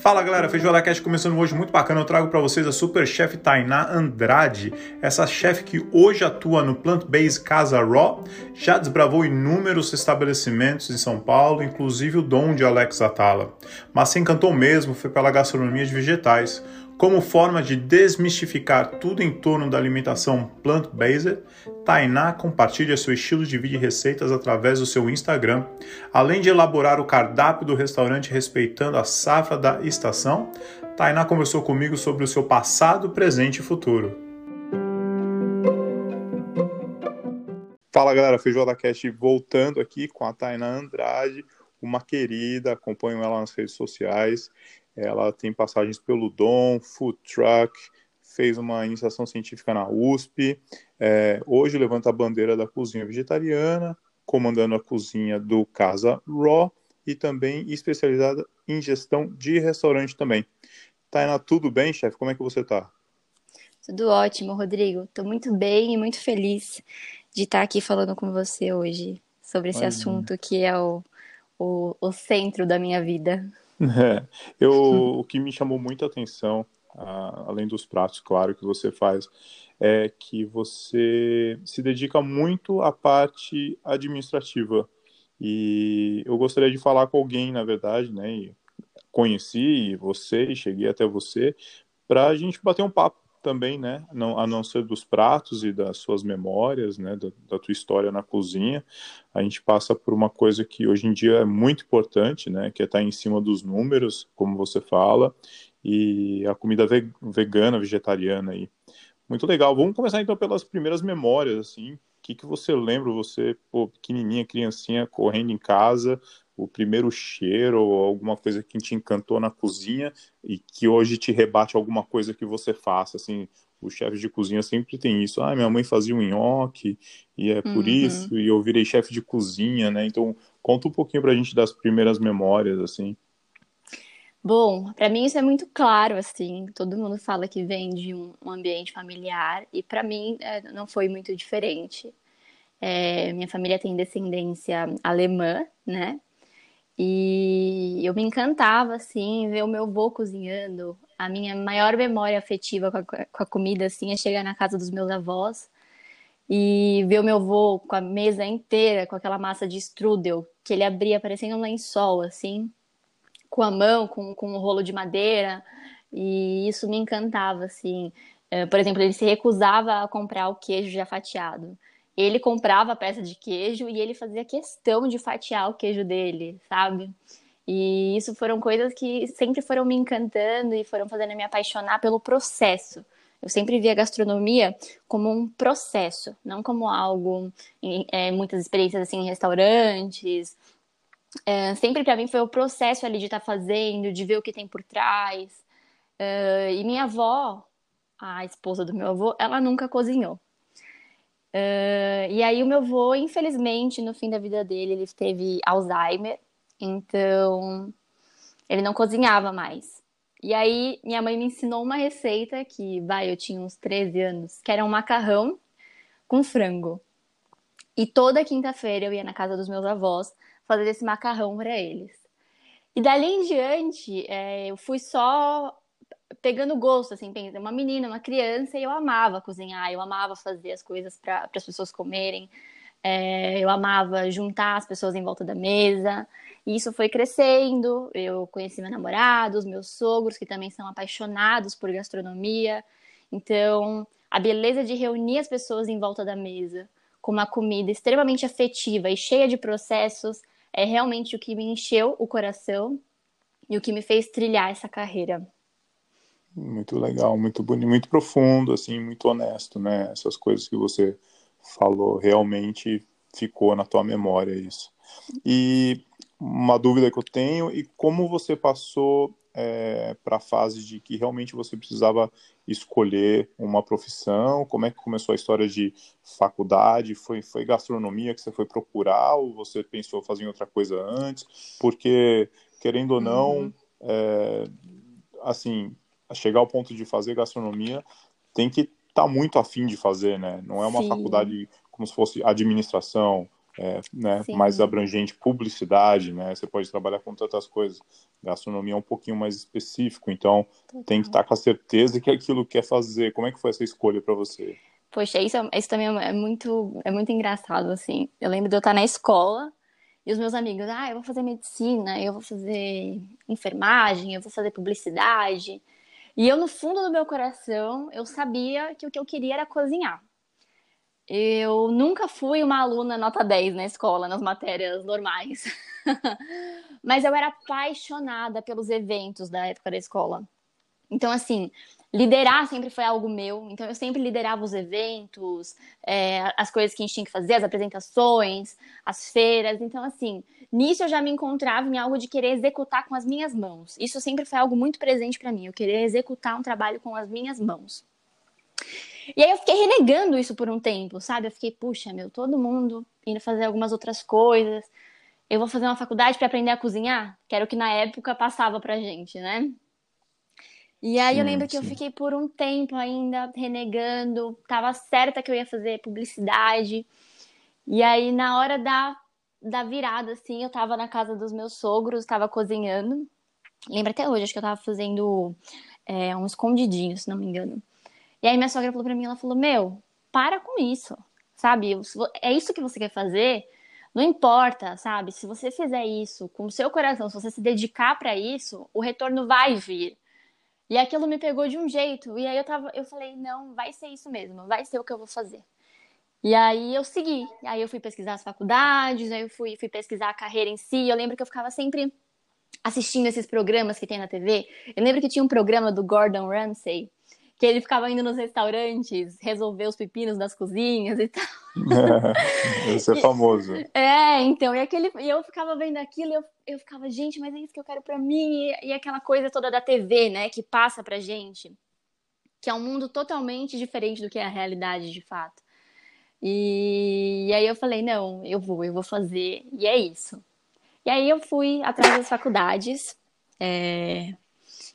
Fala galera, Feijoada Cast começando hoje muito bacana. Eu trago para vocês a super chef Tainá Andrade, essa chefe que hoje atua no Plant Based Casa Raw, já desbravou inúmeros estabelecimentos em São Paulo, inclusive o dom de Alex Atala. Mas se encantou mesmo foi pela gastronomia de vegetais. Como forma de desmistificar tudo em torno da alimentação plant-based, Tainá compartilha seu estilo de vida e receitas através do seu Instagram. Além de elaborar o cardápio do restaurante respeitando a safra da estação, Tainá conversou comigo sobre o seu passado, presente e futuro. Fala galera, Feijoada Cast voltando aqui com a Tainá Andrade, uma querida, acompanho ela nas redes sociais. Ela tem passagens pelo Dom, Food Truck, fez uma iniciação científica na USP. É, hoje levanta a bandeira da cozinha vegetariana, comandando a cozinha do Casa Raw e também especializada em gestão de restaurante também. Tainá, tudo bem, chefe? Como é que você está? Tudo ótimo, Rodrigo. Estou muito bem e muito feliz de estar aqui falando com você hoje sobre esse assunto que é o, o, o centro da minha vida. É, eu, o que me chamou muita atenção, além dos pratos, claro, que você faz, é que você se dedica muito à parte administrativa. E eu gostaria de falar com alguém, na verdade, né? E conheci você e cheguei até você para a gente bater um papo também, né? Não, a não ser dos pratos e das suas memórias, né? Da, da, tua história na cozinha, a gente passa por uma coisa que hoje em dia é muito importante, né? Que é estar em cima dos números, como você fala, e a comida vegana, vegetariana aí. Muito legal. Vamos começar então pelas primeiras memórias, assim. O que, que você lembra, você, pô, pequenininha, criancinha, correndo em casa, o primeiro cheiro ou alguma coisa que te encantou na cozinha e que hoje te rebate alguma coisa que você faça, assim, os chefes de cozinha sempre tem isso, ah, minha mãe fazia um nhoque e é por uhum. isso, e eu virei chefe de cozinha, né, então conta um pouquinho pra gente das primeiras memórias, assim. Bom, para mim isso é muito claro, assim, todo mundo fala que vem de um, ambiente familiar e para mim é, não foi muito diferente. É, minha família tem descendência alemã, né? E eu me encantava, assim, ver o meu avô cozinhando. A minha maior memória afetiva com a, com a, comida, assim, é chegar na casa dos meus avós e ver o meu avô com a mesa inteira, com aquela massa de strudel, que ele abria parecendo um lençol, assim, com a mão, com, com um rolo de madeira. E isso me encantava, assim. Eh, por exemplo, ele se recusava a comprar o queijo já fatiado ele comprava a peça de queijo e ele fazia questão de fatiar o queijo dele, sabe? E isso foram coisas que sempre foram me encantando e foram fazendo me apaixonar pelo processo. Eu sempre vi a gastronomia como um processo, não como algo, é, muitas experiências assim em restaurantes. É, sempre para mim foi o processo ali de estar tá fazendo, de ver o que tem por trás. É, e minha avó, a esposa do meu avô, ela nunca cozinhou. Uh, e aí o meu avô, infelizmente, no fim da vida dele, ele teve Alzheimer, então ele não cozinhava mais. E aí minha mãe me ensinou uma receita que, vai, eu tinha uns 13 anos, que era um macarrão com frango. E toda quinta-feira eu ia na casa dos meus avós fazer esse macarrão para eles. E dali em diante, é, eu fui só pegando gosto, assim, uma menina, uma criança, e eu amava cozinhar, eu amava fazer as coisas para as pessoas comerem, é, eu amava juntar as pessoas em volta da mesa, e isso foi crescendo. Eu conheci meu namorado, os meus sogros, que também são apaixonados por gastronomia, então a beleza de reunir as pessoas em volta da mesa com uma comida extremamente afetiva e cheia de processos é realmente o que me encheu o coração e o que me fez trilhar essa carreira. Muito legal, muito bonito, muito profundo, assim, muito honesto, né? Essas coisas que você falou realmente ficou na tua memória isso. E uma dúvida que eu tenho e como você passou é, para a fase de que realmente você precisava escolher uma profissão? Como é que começou a história de faculdade? Foi, foi gastronomia que você foi procurar ou você pensou fazer outra coisa antes? Porque, querendo ou não, uhum. é, assim, chegar ao ponto de fazer gastronomia, tem que estar tá muito afim de fazer, né? Não é uma Sim. faculdade como se fosse administração é, né, mais abrangente, publicidade, né? Você pode trabalhar com tantas coisas. Gastronomia é um pouquinho mais específico, então Total. tem que estar com a certeza que é aquilo quer fazer. Como é que foi essa escolha para você? Poxa, isso, isso também é muito, é muito engraçado, assim. Eu lembro de eu estar na escola e os meus amigos, ah, eu vou fazer medicina, eu vou fazer enfermagem, eu vou fazer publicidade. E eu, no fundo do meu coração, eu sabia que o que eu queria era cozinhar. Eu nunca fui uma aluna nota 10 na escola, nas matérias normais. Mas eu era apaixonada pelos eventos da época da escola. Então, assim, liderar sempre foi algo meu, então eu sempre liderava os eventos, é, as coisas que a gente tinha que fazer, as apresentações, as feiras. Então, assim, nisso eu já me encontrava em algo de querer executar com as minhas mãos. Isso sempre foi algo muito presente para mim, eu querer executar um trabalho com as minhas mãos. E aí eu fiquei renegando isso por um tempo, sabe? Eu fiquei, puxa, meu, todo mundo indo fazer algumas outras coisas. Eu vou fazer uma faculdade para aprender a cozinhar, que era o que na época passava pra gente, né? E aí eu lembro que eu fiquei por um tempo ainda renegando, tava certa que eu ia fazer publicidade. E aí na hora da, da virada, assim, eu tava na casa dos meus sogros, tava cozinhando. Lembro até hoje, acho que eu tava fazendo é, um escondidinho, se não me engano. E aí minha sogra falou pra mim, ela falou, meu, para com isso, sabe? É isso que você quer fazer? Não importa, sabe? Se você fizer isso com o seu coração, se você se dedicar para isso, o retorno vai vir. E aquilo me pegou de um jeito. E aí eu tava, eu falei, não, vai ser isso mesmo, vai ser o que eu vou fazer. E aí eu segui. Aí eu fui pesquisar as faculdades, aí eu fui, fui pesquisar a carreira em si. Eu lembro que eu ficava sempre assistindo esses programas que tem na TV. Eu lembro que tinha um programa do Gordon Ramsay, que ele ficava indo nos restaurantes resolver os pepinos das cozinhas e tal. Esse é famoso. É, então, e, aquele, e eu ficava vendo aquilo e eu, eu ficava, gente, mas é isso que eu quero para mim. E, e, aquela coisa toda da TV, né, que passa pra gente, que é um mundo totalmente diferente do que é a realidade de fato. E, e aí eu falei, não, eu vou, eu vou fazer, e é isso. E aí eu fui atrás das faculdades, é,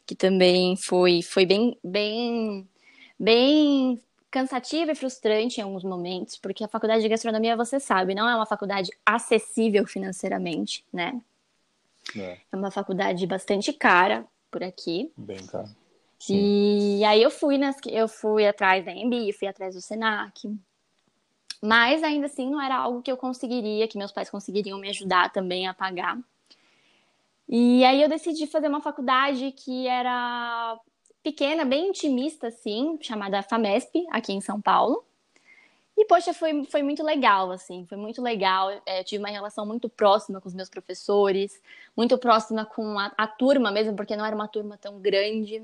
que também foi, foi bem, bem, bem cansativa e frustrante em alguns momentos, porque a faculdade de gastronomia, você sabe, não é uma faculdade acessível financeiramente, né? É, é uma faculdade bastante cara por aqui. Bem cara. Sim. E aí eu fui nas, eu fui atrás da EMB, fui atrás do Senac. Mas ainda assim não era algo que eu conseguiria, que meus pais conseguiriam me ajudar também a pagar. E aí eu decidi fazer uma faculdade que era pequena, bem intimista, assim, chamada FAMESP, aqui em São Paulo. E, poxa, foi, foi muito legal, assim, foi muito legal. É, tive uma relação muito próxima com os meus professores, muito próxima com a, a turma mesmo, porque não era uma turma tão grande.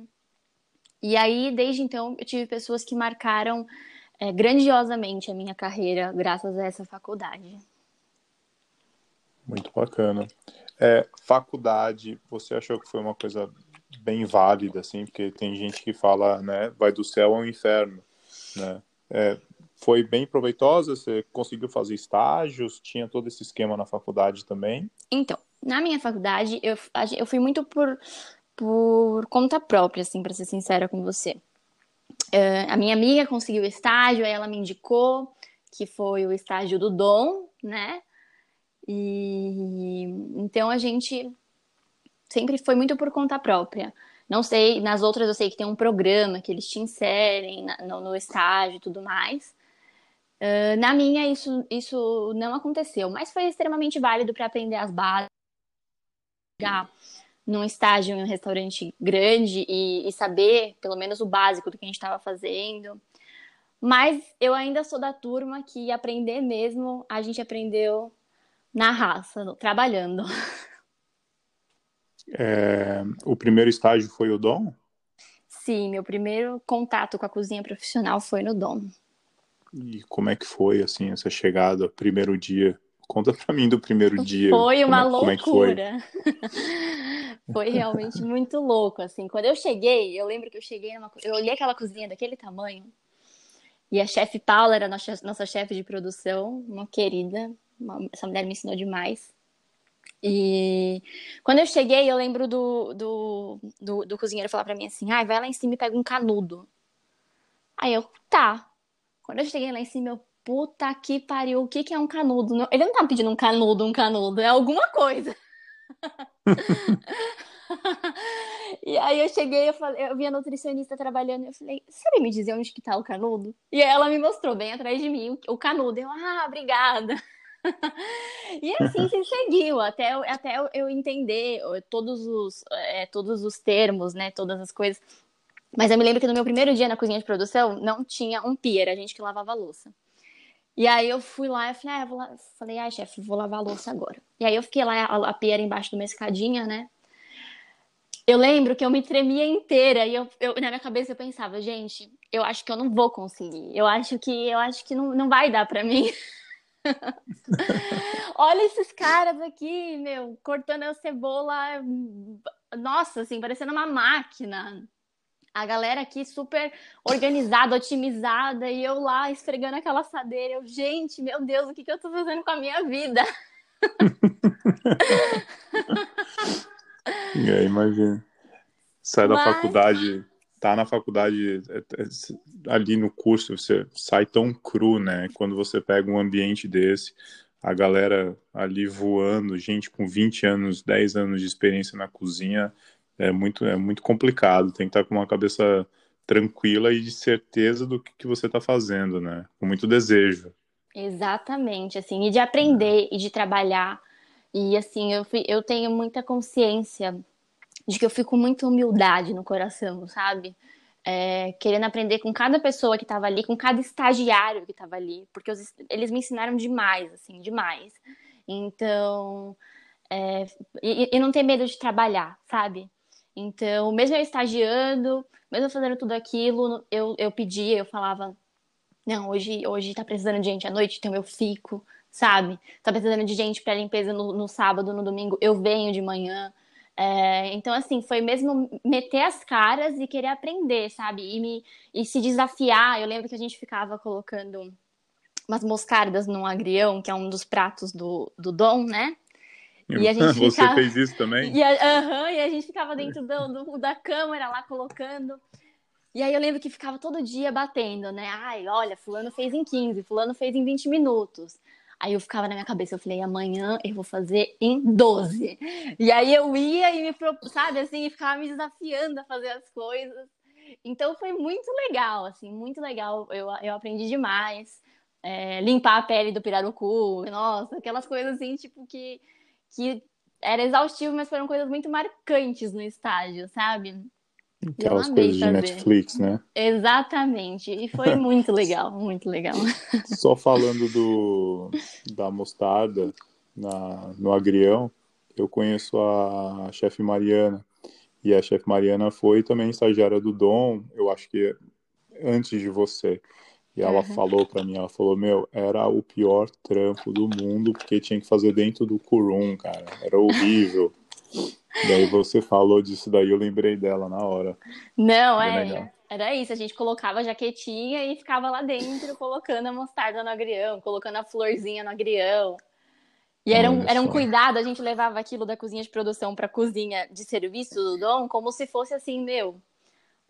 E aí, desde então, eu tive pessoas que marcaram é, grandiosamente a minha carreira, graças a essa faculdade. Muito bacana. É, faculdade, você achou que foi uma coisa bem válida, assim, porque tem gente que fala, né, vai do céu ao inferno, né? É, foi bem proveitosa? Você conseguiu fazer estágios? Tinha todo esse esquema na faculdade também? Então, na minha faculdade, eu, eu fui muito por, por conta própria, assim, para ser sincera com você. Uh, a minha amiga conseguiu estágio, aí ela me indicou, que foi o estágio do Dom, né? E então a gente sempre foi muito por conta própria. Não sei, nas outras eu sei que tem um programa que eles te inserem no, no, estágio e tudo mais. Uh, na minha, isso, isso não aconteceu, mas foi extremamente válido para aprender as bases, chegar num estágio em um restaurante grande e, e saber, pelo menos, o básico do que a gente estava fazendo. Mas eu ainda sou da turma que aprender mesmo, a gente aprendeu na raça, trabalhando. É, o primeiro estágio foi o Dom? Sim, meu primeiro contato com a cozinha profissional foi no Dom. E como é que foi, assim, essa chegada, primeiro dia? Conta pra mim do primeiro dia. Foi uma como, loucura. Como é foi? foi realmente muito louco, assim. Quando eu cheguei, eu lembro que eu cheguei numa... Eu olhei aquela cozinha daquele tamanho, e a chefe Paula era nossa, nossa chefe de produção, uma querida, essa mulher me ensinou demais. E quando eu cheguei, eu lembro do, do, do, do cozinheiro falar para mim assim: ai, vai lá em cima e pega um canudo. Aí eu, tá. Quando eu cheguei lá em cima, eu puta que pariu, o que, que é um canudo? Ele não tá pedindo um canudo, um canudo, é alguma coisa. e aí eu cheguei, eu, falei, eu vi a nutricionista trabalhando, eu falei, sabe me dizer onde que tá o canudo? E ela me mostrou bem atrás de mim o canudo. Eu, ah, obrigada. e assim se seguiu, até, até eu entender todos os, é, todos os termos, né? Todas as coisas. Mas eu me lembro que no meu primeiro dia na cozinha de produção não tinha um pia, era a gente que lavava a louça. E aí eu fui lá e falei, ah, vou lá... falei, ai, chefe, vou lavar a louça agora. E aí eu fiquei lá, a, a pia era embaixo de uma escadinha, né? Eu lembro que eu me tremia inteira e eu, eu, na minha cabeça eu pensava, gente, eu acho que eu não vou conseguir. Eu acho que eu acho que não, não vai dar para mim. Olha esses caras aqui, meu, cortando a cebola, nossa, assim, parecendo uma máquina. A galera aqui super organizada, otimizada, e eu lá esfregando aquela assadeira. Eu, gente, meu Deus, o que, que eu tô fazendo com a minha vida? é, imagina. Sai Mas... da faculdade, tá na faculdade, é, é, ali no curso, você sai tão cru, né? Quando você pega um ambiente desse, a galera ali voando, gente com 20 anos, 10 anos de experiência na cozinha, é muito, é muito complicado. Tem que estar com uma cabeça tranquila e de certeza do que, que você está fazendo, né? Com muito desejo. Exatamente, assim, e de aprender é. e de trabalhar. E assim, eu, fui, eu tenho muita consciência de que eu fico com muita humildade no coração, sabe? É, querendo aprender com cada pessoa que estava ali, com cada estagiário que estava ali, porque os, eles me ensinaram demais, assim, demais. Então, é, e, e, não ter medo de trabalhar, sabe? Então, mesmo eu estagiando, mesmo fazendo tudo aquilo, eu, eu pedia, eu falava, não, hoje, hoje tá precisando de gente à noite, então eu fico, sabe? Tá precisando de gente para limpeza no, no sábado, no domingo, eu venho de manhã. É, então, assim, foi mesmo meter as caras e querer aprender, sabe? E, me, e se desafiar. Eu lembro que a gente ficava colocando umas moscardas no agrião, que é um dos pratos do, do Dom, né? E a gente Você ficava... fez isso também? E a, e a gente ficava dentro do, do, da câmera lá colocando. E aí eu lembro que ficava todo dia batendo, né? Ai, olha, fulano fez em 15, fulano fez em 20 minutos. Aí eu ficava na minha cabeça, eu falei, amanhã eu vou fazer em 12. E aí eu ia e me, sabe, assim, ficava me desafiando a fazer as coisas. Então foi muito legal, assim, muito legal. Eu, eu aprendi demais. É, limpar a pele do pirarucu, nossa, aquelas coisas assim, tipo, que, que era exaustivo, mas foram coisas muito marcantes no estágio, sabe? Aquelas coisas de Netflix, né? Exatamente. E foi muito legal, muito legal. Só falando do, da mostarda na, no agrião, eu conheço a chefe Mariana. E a chefe Mariana foi também estagiária do Dom, eu acho que antes de você. E ela uhum. falou para mim, ela falou, meu, era o pior trampo do mundo, porque tinha que fazer dentro do curum, cara. Era horrível. Daí você falou disso daí, eu lembrei dela na hora. Não, é. Era isso, a gente colocava a jaquetinha e ficava lá dentro colocando a mostarda no agrião, colocando a florzinha no agrião. E era um, era um cuidado, a gente levava aquilo da cozinha de produção para cozinha de serviço do Dom como se fosse assim, meu,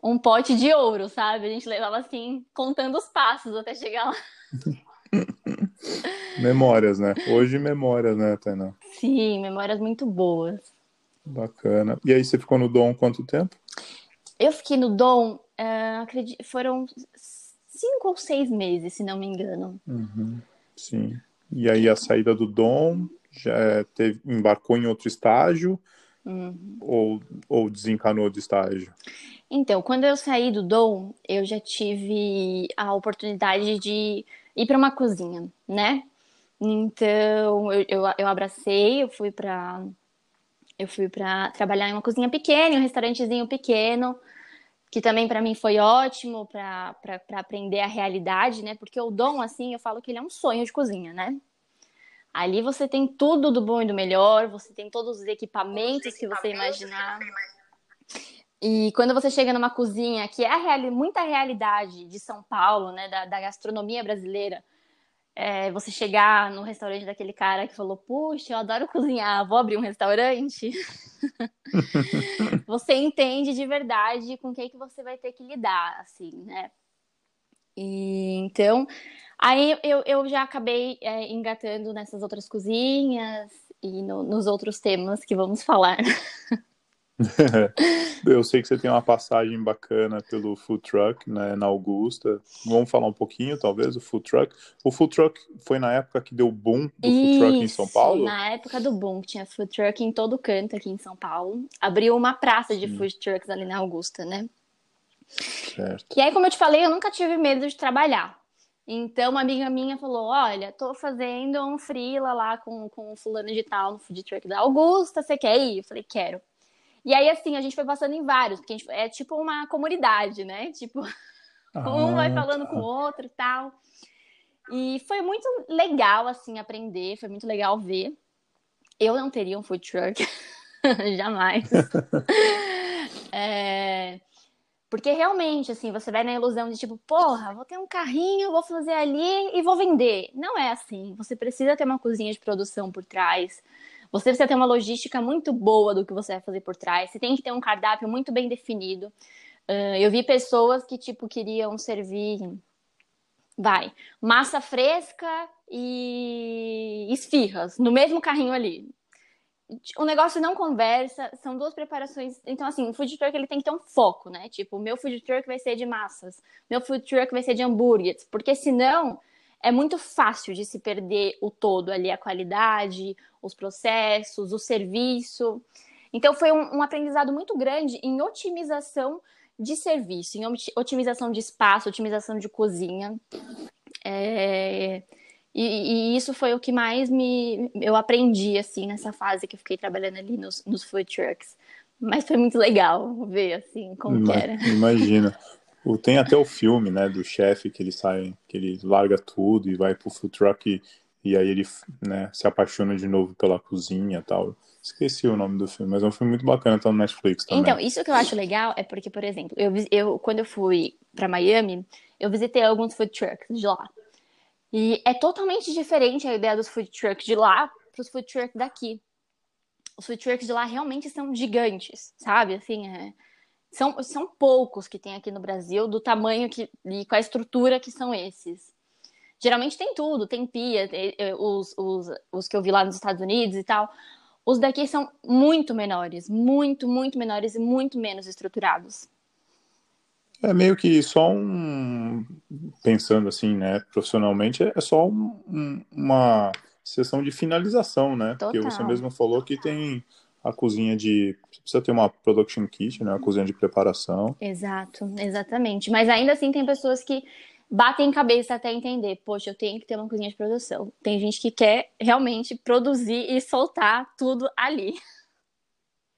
um pote de ouro, sabe? A gente levava assim, contando os passos até chegar lá. memórias, né? Hoje memórias, né, Tainá? Sim, memórias muito boas. Bacana. E aí você ficou no Dom quanto tempo? Eu fiquei no Dom, uh, acredito, foram cinco ou seis meses, se não me engano. Uhum, sim. E aí a saída do Dom já teve, embarcou em outro estágio uhum. ou, ou desencanou de estágio? Então, quando eu saí do Dom, eu já tive a oportunidade de ir para uma cozinha, né? Então, eu, eu, eu abracei, eu fui para eu fui para trabalhar em uma cozinha pequena, em um restaurantezinho pequeno, que também para mim foi ótimo para aprender a realidade, né? Porque o dom, assim, eu falo que ele é um sonho de cozinha, né? Ali você tem tudo do bom e do melhor, você tem todos os equipamentos que você imaginar. E quando você chega numa cozinha que é muita realidade de São Paulo, né, da, da gastronomia brasileira, é, você chegar no restaurante daquele cara que falou, puxa, eu adoro cozinhar, vou abrir um restaurante. você entende de verdade com quem que você vai ter que lidar, assim, né? E, então, Aí eu, eu já acabei é, engatando nessas outras cozinhas e no, nos outros temas que vamos falar. Eu sei que você tem uma passagem bacana pelo food truck, né, na Augusta. Vamos falar um pouquinho, talvez, do food truck. O food truck foi na época que deu boom do Isso, food truck em São Paulo? na época do boom, tinha food truck em todo canto aqui em São Paulo. Abriu uma praça de Sim. food trucks ali na Augusta, né? Certo. E aí, como eu te falei, eu nunca tive medo de trabalhar. Então, uma amiga minha falou: Olha, tô fazendo um freela lá com, com fulano de tal no food truck da Augusta, você quer ir? Eu falei: Quero. E aí, assim, a gente foi passando em vários, porque a gente- é tipo uma comunidade, né? Tipo, um vai Ah, falando com o outro e tal. E foi muito legal, assim, aprender, foi muito legal ver. Eu não teria um food truck, jamais. É, Porque realmente, assim, você vai na ilusão de tipo, porra, vou ter um carrinho, vou fazer ali e vou vender. Não é assim. Você precisa ter uma cozinha de produção por trás. Você precisa ter uma logística muito boa do que você vai fazer por trás. Você tem que ter um cardápio muito bem definido. Ah, eu vi pessoas que, tipo, queriam servir, vai, massa fresca e esfirras no mesmo carrinho ali. O negócio não conversa, são duas preparações. Então, assim, o food truck ele tem que ter um foco, né? Tipo, o meu food truck vai ser de massas, meu food truck vai ser de hambúrgueres, porque senão é muito fácil de se perder o todo ali, a qualidade, os processos, o serviço. Então, foi um, um aprendizado muito grande em otimização de serviço, em oti- otimização de espaço, otimização de cozinha. É, E, e isso foi o que mais me eu aprendi assim nessa fase que eu fiquei trabalhando ali nos, nos food trucks. Mas foi muito legal ver assim como Ima- era. Imagina. O- Tem até o filme, né, do chefe que ele sai, que ele larga tudo e vai pro food truck e, aí ele, né, se apaixona de novo pela cozinha tal. Esqueci o nome do filme, mas é um filme muito bacana, tá no Netflix também. Então, isso que eu acho legal é porque, por exemplo, eu, eu quando eu fui para Miami, eu visitei alguns food trucks de lá. E é totalmente diferente a ideia dos food trucks de lá para os food trucks daqui. Os food trucks de lá realmente são gigantes, sabe? Assim, é- são, são poucos que tem aqui no Brasil do tamanho que, e com a estrutura que são esses. Geralmente tem tudo, tem pia, tem, eh, os, os, os que eu vi lá nos Estados Unidos e tal. Os daqui são muito menores, muito, muito menores e muito menos estruturados. É meio que só um. Pensando assim, né, profissionalmente, é só um- um- uma sessão de finalização, né? Porque Total. você mesmo falou que tem a cozinha de. Você precisa ter uma production kit, né? A cozinha de preparação. Exato, exatamente. Mas ainda assim tem pessoas que batem cabeça até entender, poxa, eu tenho que ter uma cozinha de produção. Tem gente que quer realmente produzir e soltar tudo ali.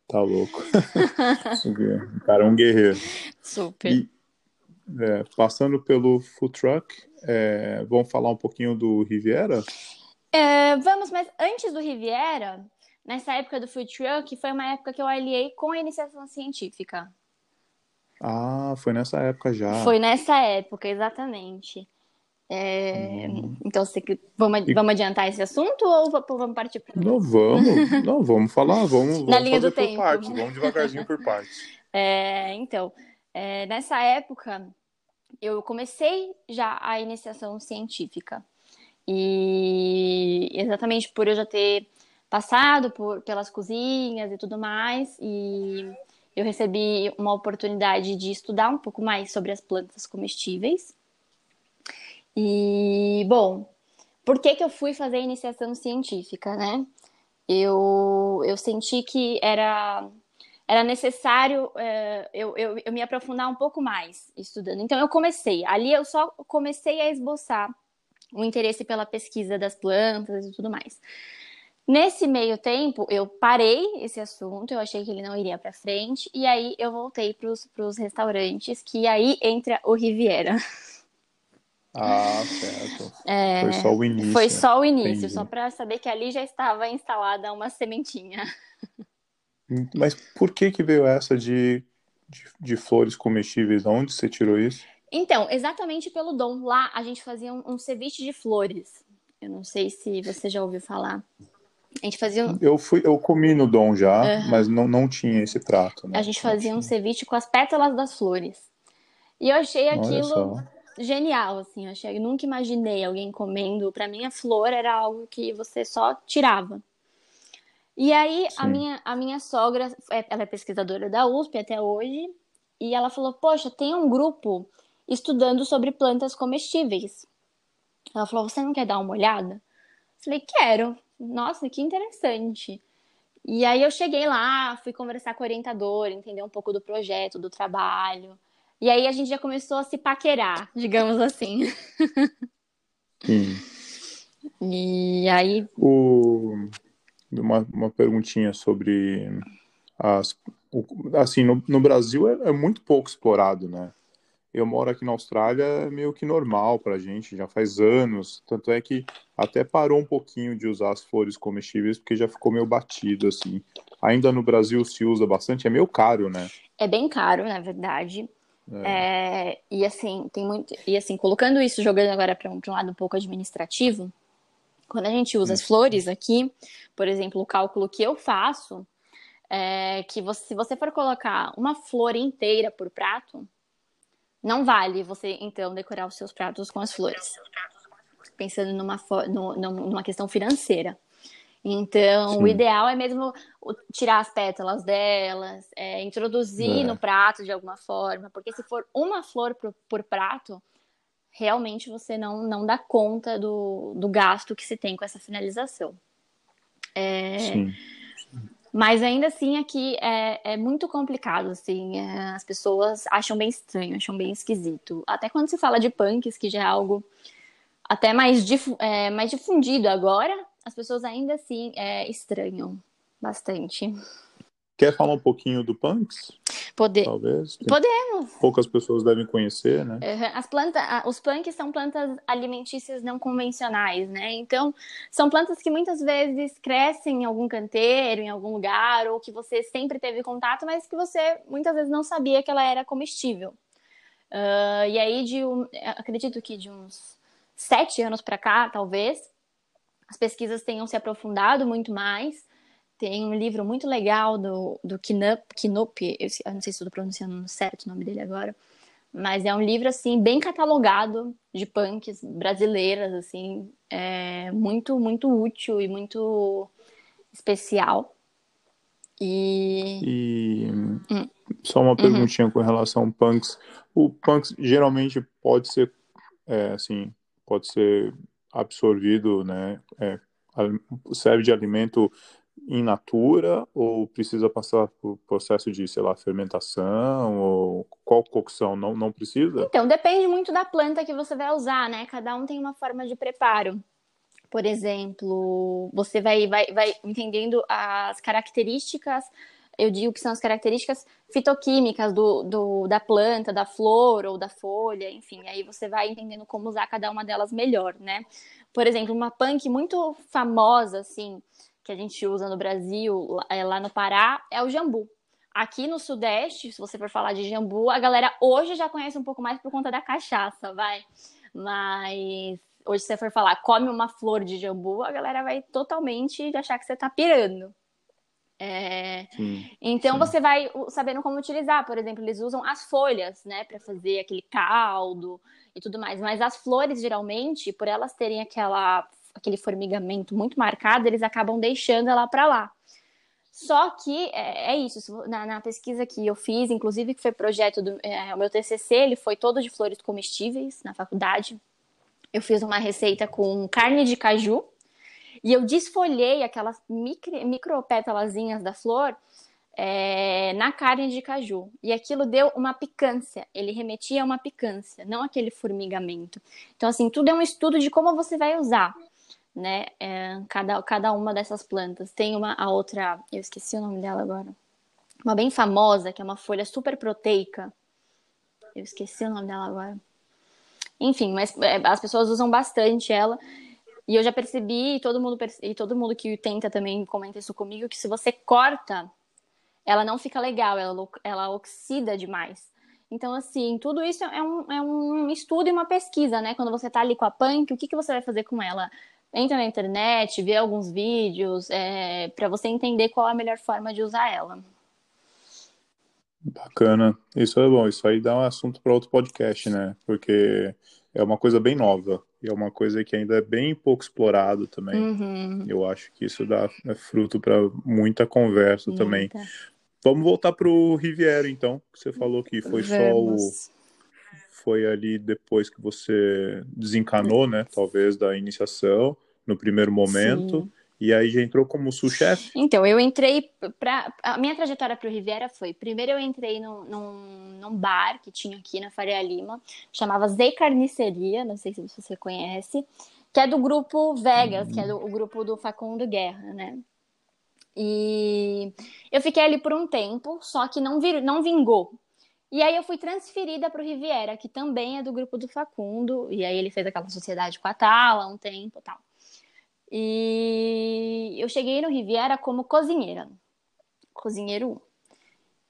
Tá louco. O cara é um guerreiro. Super. E é, passando pelo food truck, é, vamos falar um pouquinho do Riviera? É, vamos, mas antes do Riviera, nessa época do food truck, foi uma época que eu aliei com a iniciação científica. Ah, foi nessa época já. Foi nessa época, exatamente. É, Então, você, vamos, E- vamos adiantar esse assunto ou va- vamos partir para Não vamos, não vamos falar, vamos, vamos linha fazer do por tempo. partes, vamos devagarzinho por partes. É, então, é, nessa época, eu comecei já a iniciação científica. E exatamente por eu já ter passado por, pelas cozinhas e tudo mais, e eu recebi uma oportunidade de estudar um pouco mais sobre as plantas comestíveis. E, bom, por que que eu fui fazer a iniciação científica, né? Eu, eu senti que era era necessário é, eu, eu, eu me aprofundar um pouco mais estudando. Então eu comecei, ali eu só comecei a esboçar o interesse pela pesquisa das plantas e tudo mais. Nesse meio tempo, eu parei esse assunto, eu achei que ele não iria para frente, e aí eu voltei para os restaurantes, que aí entra o Riviera. Ah, certo. Foi só o início. É, Foi só o início, Entendi. só para saber que ali já estava instalada uma sementinha. Mas por que que veio essa de, de, de flores comestíveis? De onde você tirou isso? Então, exatamente pelo dom. Lá a gente fazia um, um ceviche de flores. Eu não sei se você já ouviu falar. A gente fazia um, Eu fui, eu comi no Dom já, Aham. mas não, não tinha esse prato, né? a gente fazia um ceviche com as pétalas das flores. E eu achei Olha aquilo só. genial, assim. Eu, achei, eu nunca imaginei alguém comendo. Para mim, a flor era algo que você só tirava. E aí, a minha, a minha sogra, é, ela é pesquisadora da USP até hoje, e ela falou: Poxa, tem um grupo estudando sobre plantas comestíveis. Ela falou: Você não quer dar uma olhada? Eu falei: Quero. Nossa, que interessante. E aí eu cheguei lá, fui conversar com o orientador, entender um pouco do projeto, do trabalho. E aí a gente já começou a se paquerar, digamos assim. Sim. E aí. O... Uma, uma perguntinha sobre as. Assim, no, no Brasil é, é muito pouco explorado, né? Eu moro aqui na Austrália, é meio que normal para a gente, já faz anos. Tanto é que até parou um pouquinho de usar as flores comestíveis, porque já ficou meio batido, assim. Ainda no Brasil se usa bastante, é meio caro, né? É bem caro, na verdade. É. É, e assim, tem muito. E assim, colocando isso, jogando agora para um, um, lado um pouco administrativo, quando a gente usa as flores aqui, por exemplo, o cálculo que eu faço é que você, se você for colocar uma flor inteira por prato, não vale você, então, decorar os seus pratos com as flores. Pensando numa, no, numa questão financeira. Então, Sim. o ideal é mesmo tirar as pétalas delas, é, introduzir é. no prato de alguma forma, porque se for uma flor por, por prato, realmente você não, não dá conta do, do gasto que se tem com essa finalização. É, Sim. Mas ainda assim aqui é, é muito complicado, assim, é, as pessoas acham bem estranho, acham bem esquisito. Até quando se fala de punks, que já é algo até mais, dif é, mais difundido agora, as pessoas ainda assim é, estranham bastante. Quer falar um pouquinho do punks? Poder... Talvez. Podemos. Poucas pessoas devem conhecer, né? As plantas, os punks são plantas alimentícias não convencionais, né? Então, são plantas que muitas vezes crescem em algum canteiro, em algum lugar, ou que você sempre teve contato, mas que você muitas vezes não sabia que ela era comestível. Uh, e aí, de um, acredito que de uns sete anos para cá, talvez, as pesquisas tenham se aprofundado muito mais tem um livro muito legal do, do Kinup, Kinup eu, eu não sei se estou pronunciando certo o nome dele agora, mas é um livro, assim, bem catalogado de punks brasileiras, assim, é muito, muito útil e muito especial. E... e... Hum. Só uma uhum. perguntinha uhum. com relação ao punks. O punks geralmente pode ser, é, assim, pode ser absorvido, né, é, serve de alimento in natura ou precisa passar por processo de, sei lá, fermentação ou qual cocção? Não, não precisa? Então, depende muito da planta que você vai usar, né? Cada um tem uma forma de preparo. Por exemplo, você vai, vai, vai entendendo as características, eu digo que são as características fitoquímicas do, do, da planta, da flor ou da folha, enfim, aí você vai entendendo como usar cada uma delas melhor, né? Por exemplo, uma punk muito famosa, assim, que a gente usa no Brasil, é, lá no Pará, é o jambu. Aqui no Sudeste, se você for falar de jambu, a galera hoje já conhece um pouco mais por conta da cachaça, vai. Mas hoje, se você for falar, come uma flor de jambu, a galera vai totalmente achar que você tá pirando. É... Sim, então sim. você vai sabendo como utilizar. Por exemplo, eles usam as folhas, né, para fazer aquele caldo e tudo mais. Mas as flores, geralmente, por elas terem aquela aquele formigamento muito marcado, eles acabam deixando ela para lá. Só que é, é isso, na, na, pesquisa que eu fiz, inclusive que foi projeto do é, o meu TCC, ele foi todo de flores comestíveis na faculdade. Eu fiz uma receita com carne de caju e eu desfolhei aquelas micro, da flor é, na carne de caju. E aquilo deu uma picância, ele remetia a uma picância, não aquele formigamento. Então, assim, tudo é um estudo de como você vai usar né? É, cada, cada uma dessas plantas. Tem uma, a outra, eu esqueci o nome dela agora. Uma bem famosa, que é uma folha super proteica. Eu esqueci o nome dela agora. Enfim, mas é, as pessoas usam bastante ela. E eu já percebi, e todo mundo, e todo mundo que tenta também comenta isso comigo, que se você corta, ela não fica legal, ela, ela oxida demais. Então, assim, tudo isso é um, é um estudo e uma pesquisa, né? Quando você tá ali com a punk, o que, que você vai fazer com ela? Entra na internet, vê alguns vídeos, é, para você entender qual é a melhor forma de usar ela. Bacana. Isso é bom. Isso aí dá um assunto para outro podcast, né? Porque é uma coisa bem nova e é uma coisa que ainda é bem pouco explorado também. Uhum. Eu acho que isso dá é fruto para muita conversa Muita. também. Vamos voltar para o Riviera, então. que Você falou que foi só o. foi ali depois que você desencanou, né? Talvez da iniciação no primeiro momento. Sim. E aí já entrou como sous-chefe? Então, eu entrei para A minha trajetória para o Riviera foi: primeiro eu entrei num, num, num bar que tinha aqui na Faria Lima, chamava Zé Carniceria, não sei se você conhece, que é do grupo Vegas, que é do, o grupo do Facundo Guerra, né? E eu fiquei ali por um tempo, só que não, vir, não vingou. E aí eu fui transferida para o Riviera, que também é do grupo do Facundo, e aí ele fez aquela sociedade com a Tala um tempo e tal. E eu cheguei no Riviera como cozinheira, cozinheiro 1.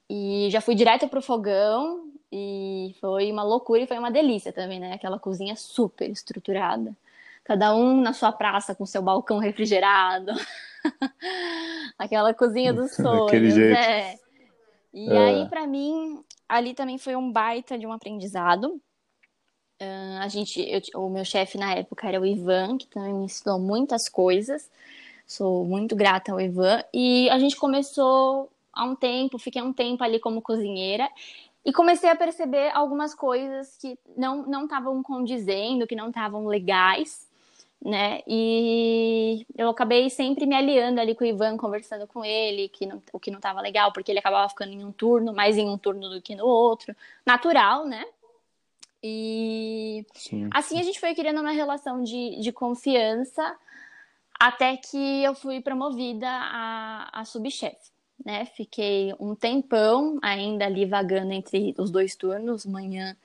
E já fui direto pro fogão e foi uma loucura e foi uma delícia também, né? Aquela cozinha super estruturada. Cada um na sua praça com seu balcão refrigerado. Aquela cozinha dos sonhos, jeito. né? E É. aí, pra mim, ali também foi um baita de um aprendizado. Ah, A gente, eu- o meu chefe na época era o Ivan, que também me ensinou muitas coisas. Sou muito grata ao Ivan. E a gente começou há um tempo, fiquei um tempo ali como cozinheira. E comecei a perceber algumas coisas que não não estavam condizendo, que não estavam legais, né? E eu acabei sempre me aliando ali com o Ivan, conversando com ele, que não- o que não estava legal, porque ele acabava ficando em um turno, mais em um turno do que no outro. Natural, né? E Sim. Assim a gente foi criando uma relação de, de confiança até que eu fui promovida a, a subchefe, né? Fiquei um tempão ainda ali vagando entre os dois turnos, manhã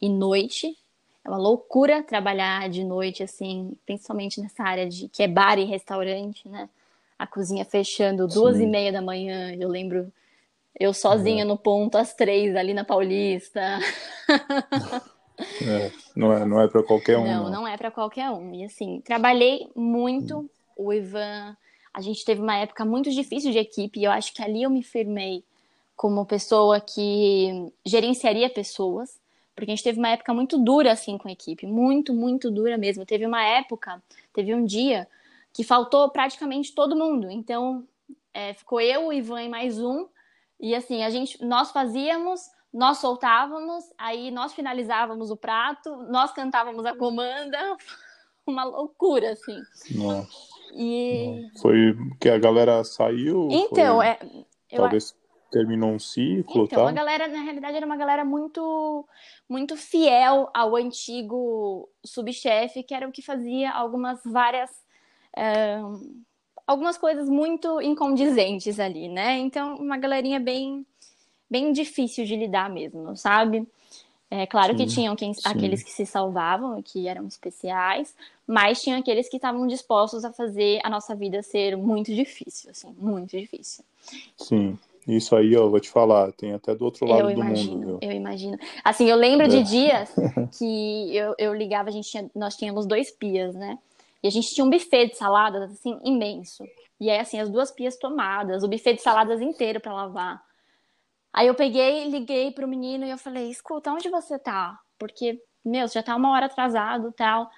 e noite. É uma loucura trabalhar de noite, assim, principalmente nessa área de que é bar e restaurante, né? A cozinha fechando duas Sim. e meia da manhã. Eu lembro eu sozinha no ponto às três ali na Paulista. É, não é, não é para qualquer um. Não, não. não é para qualquer um. E assim, trabalhei muito. O Ivan, a gente teve uma época muito difícil de equipe e eu acho que ali eu me firmei como pessoa que gerenciaria pessoas, porque a gente teve uma época muito dura assim com a equipe, muito, muito dura mesmo. Teve uma época, teve um dia que faltou praticamente todo mundo. Então, é, ficou eu, o Ivan e mais um. E assim, a gente, nós fazíamos, nós soltávamos, aí nós finalizávamos o prato, nós cantávamos a comanda, uma loucura, assim. Nossa. E Foi que a galera saiu? então, foi- é, eu, talvez terminou um ciclo, então, tá? a galera, na realidade, era uma galera muito, muito fiel ao antigo subchefe, que era o que fazia algumas várias, é, algumas coisas muito incondizentes ali, né? Então, uma galerinha bem, bem difícil de lidar mesmo, sabe? É claro que Sim, tinham quem, aqueles que se salvavam, que eram especiais, mas tinha aqueles que estavam dispostos a fazer a nossa vida ser muito difícil, assim, muito difícil. Sim. Isso aí, ó, vou te falar, tem até do outro lado Eu do imagino, mundo, viu? eu imagino. Assim, eu lembro de É. dias que eu, eu ligava, a gente tinha, nós tínhamos dois pias, né? E a gente tinha um buffet de saladas, assim, imenso. E aí, assim, as duas pias tomadas, o buffet de saladas inteiro para lavar. Aí eu peguei, liguei pro menino e eu falei, escuta, onde você tá? Porque, meu, você já tá uma hora atrasado e tal.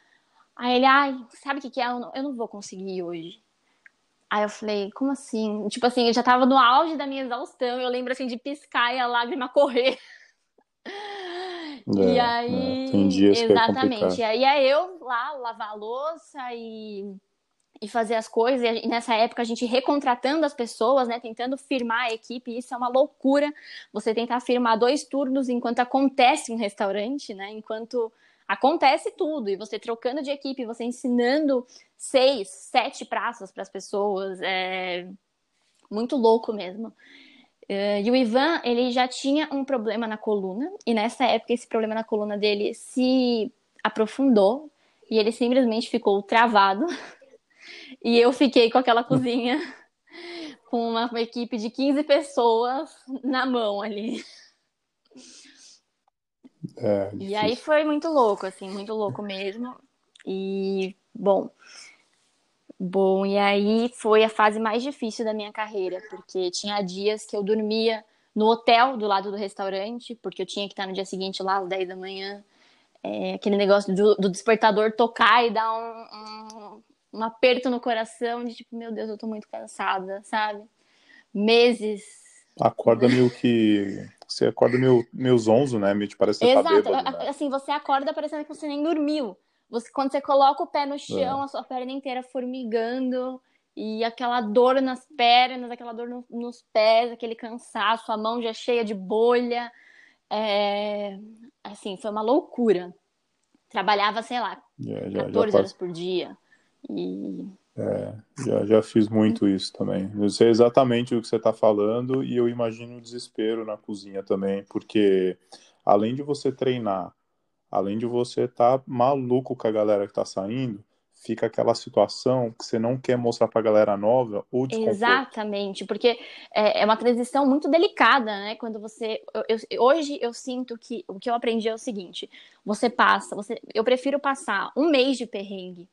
Aí ele, ai, sabe o que que é? Eu não, eu não vou conseguir hoje. Aí eu falei, como assim? Tipo assim, eu já tava no auge da minha exaustão. Eu lembro, assim, de piscar e a lágrima correr. É, e aí, é, tem dias que é exatamente. e aí é eu lá lavar a louça e, e fazer as coisas. E nessa época a gente recontratando as pessoas, né? Tentando firmar a equipe. Isso é uma loucura. Você tentar firmar dois turnos enquanto acontece um restaurante, né? Enquanto acontece tudo. E você trocando de equipe, você ensinando seis, sete praças para as pessoas. É muito louco mesmo. Uh, e o Ivan, ele já tinha um problema na coluna, e nessa época esse problema na coluna dele se aprofundou, e ele simplesmente ficou travado. E eu fiquei com aquela cozinha com uma equipe de 15 pessoas na mão ali. É, E aí foi muito louco, assim, muito louco mesmo. E, bom, Bom, e aí foi a fase mais difícil da minha carreira, porque tinha dias que eu dormia no hotel do lado do restaurante, porque eu tinha que estar no dia seguinte lá às 10 da manhã. É, aquele negócio do, do, despertador tocar e dar um, um, um, aperto no coração de tipo, meu Deus, eu tô muito cansada, sabe? Meses. Acorda meio que. Você acorda meio, meio zonzo, né? Meio te parece que tá Exato. tá bêbado, né? Assim, você acorda parecendo que você nem dormiu. Você, quando você coloca o pé no chão, é. a sua perna inteira formigando. E aquela dor nas pernas, aquela dor no, nos pés, aquele cansaço, a mão já cheia de bolha. É, assim, foi uma loucura. Trabalhava, sei lá, é, já, 14 já horas por dia. E... É, já, já fiz muito isso também. Eu sei exatamente o que você está falando e eu imagino o desespero na cozinha também, porque além de você treinar, além de você estar tá maluco com a galera que está saindo, fica aquela situação que você não quer mostrar para a galera nova ou desconforto. Exatamente, porque é, é, uma transição muito delicada, né? Quando você, eu, eu, hoje eu sinto que o que eu aprendi é o seguinte: você passa, você, eu prefiro passar um mês de perrengue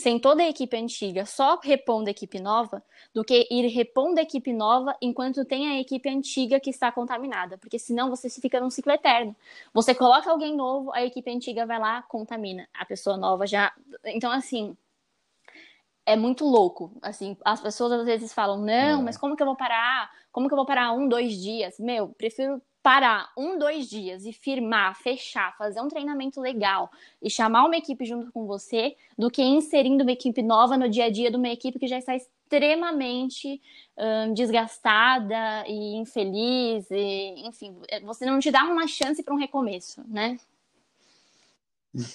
sem toda a equipe antiga, só repondo a equipe nova, do que ir repondo a equipe nova enquanto tem a equipe antiga que está contaminada, porque senão você fica num ciclo eterno. Você coloca alguém novo, a equipe antiga vai lá, contamina, a pessoa nova já. Então, assim, é muito louco. Assim, as pessoas às vezes falam: não, é. mas como que eu vou parar? Como que eu vou parar um, dois dias? Meu, prefiro parar um, dois dias e firmar, fechar, fazer um treinamento legal e chamar uma equipe junto com você, do que inserindo uma equipe nova no dia a dia de uma equipe que já está extremamente hum, desgastada e infeliz, e, enfim, você não te dá uma chance para um recomeço, né?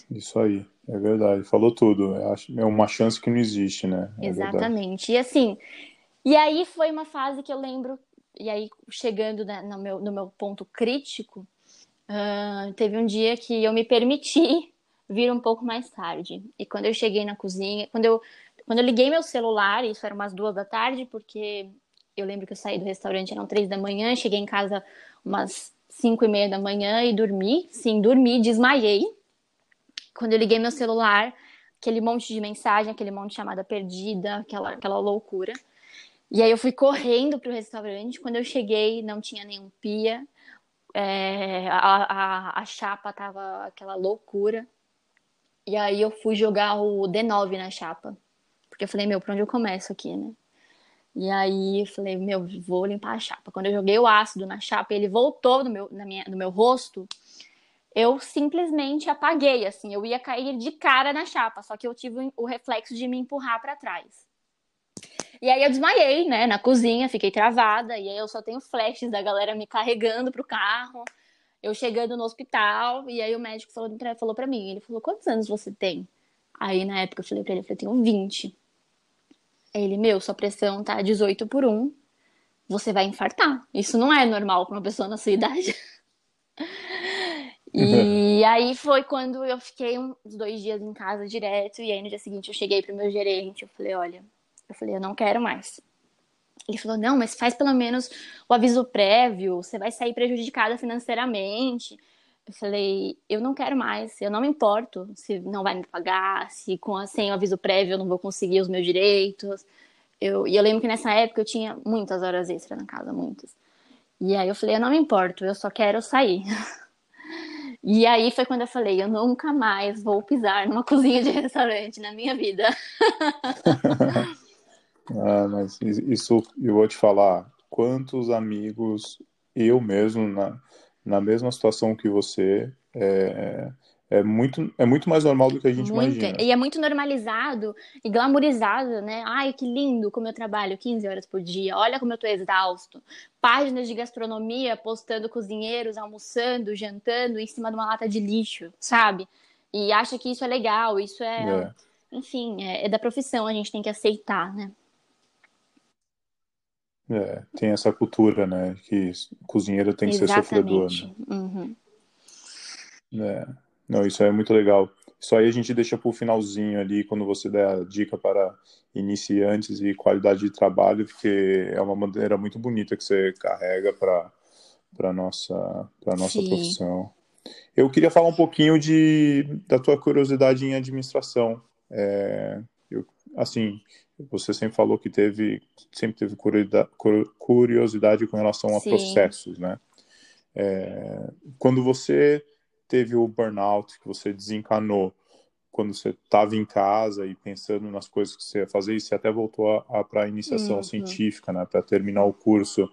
Isso aí, é verdade. Falou tudo. É uma chance que não existe, né? É Exatamente. Verdade. E assim, e aí foi uma fase que eu lembro e aí chegando né, no, meu, no meu ponto crítico, uh, teve um dia que eu me permiti vir um pouco mais tarde. E quando eu cheguei na cozinha, quando eu, quando eu liguei meu celular, isso era umas duas da tarde, porque eu lembro que eu saí do restaurante, eram três da manhã, cheguei em casa umas cinco e meia da manhã e dormi. Sim, dormi, desmaiei. Quando eu liguei meu celular, aquele monte de mensagem, aquele monte de chamada perdida, aquela, aquela loucura. E aí eu fui correndo pro restaurante. Quando eu cheguei, não tinha nenhum pia. É, a, a, a chapa tava aquela loucura. E aí eu fui jogar o D9 na chapa. Porque eu falei, meu, por onde eu começo aqui, né? E aí eu falei, meu, vou limpar a chapa. Quando eu joguei o ácido na chapa ele voltou no meu, na minha, no meu rosto, eu simplesmente apaguei, assim. Eu ia cair de cara na chapa, só que eu tive o reflexo de me empurrar para trás. E aí eu desmaiei, né, na cozinha, fiquei travada, e aí eu só tenho flashes da galera me carregando pro carro, eu chegando no hospital, e aí o médico falou falou pra mim, ele falou, quantos anos você tem? Aí na época eu falei pra ele, eu falei, tenho 20. Aí ele, meu, sua pressão tá 18 por 1, você vai infartar. Isso não é normal pra uma pessoa na sua idade. E aí foi quando eu fiquei uns dois dias em casa direto, e aí no dia seguinte eu cheguei pro meu gerente, eu falei, olha, eu falei, eu não quero mais. Ele falou, não, mas faz pelo menos o aviso prévio, você vai sair prejudicada financeiramente. Eu falei, eu não quero mais, eu não me importo se não vai me pagar, se com sem o aviso prévio eu não vou conseguir os meus direitos. Eu, e eu lembro que nessa época eu tinha muitas horas extras na casa, muitas. E aí eu falei, eu não me importo, eu só quero sair. E aí foi quando eu falei, eu nunca mais vou pisar numa cozinha de restaurante na minha vida. Ah, mas isso eu vou te falar. Quantos amigos eu mesmo, na, na mesma situação que você, é, é, muito, é muito mais normal do que a gente muito, imagina. E é muito normalizado e glamourizado, né? Ai, que lindo como eu trabalho 15 horas por dia. Olha como eu tô exausto. Páginas de gastronomia postando cozinheiros almoçando, jantando em cima de uma lata de lixo, sabe? E acha que isso é legal, isso é. é. Enfim, é, é da profissão, a gente tem que aceitar, né? É, tem essa cultura, né? Que cozinheiro tem que Exatamente. ser sofredor. Né? Uhum. É. Não, isso é muito legal. Isso aí a gente deixa para o finalzinho ali, quando você der a dica para iniciantes e qualidade de trabalho, porque é uma maneira muito bonita que você carrega para a nossa, pra nossa profissão. Eu queria falar um pouquinho de, da tua curiosidade em administração. É, eu, assim, você sempre falou que teve, sempre teve curiosidade com relação a Sim. processos, né? É, quando você teve o burnout, que você desencanou, quando você estava em casa e pensando nas coisas que você ia fazer, e você até voltou para a iniciação uhum. científica, né, para terminar o curso,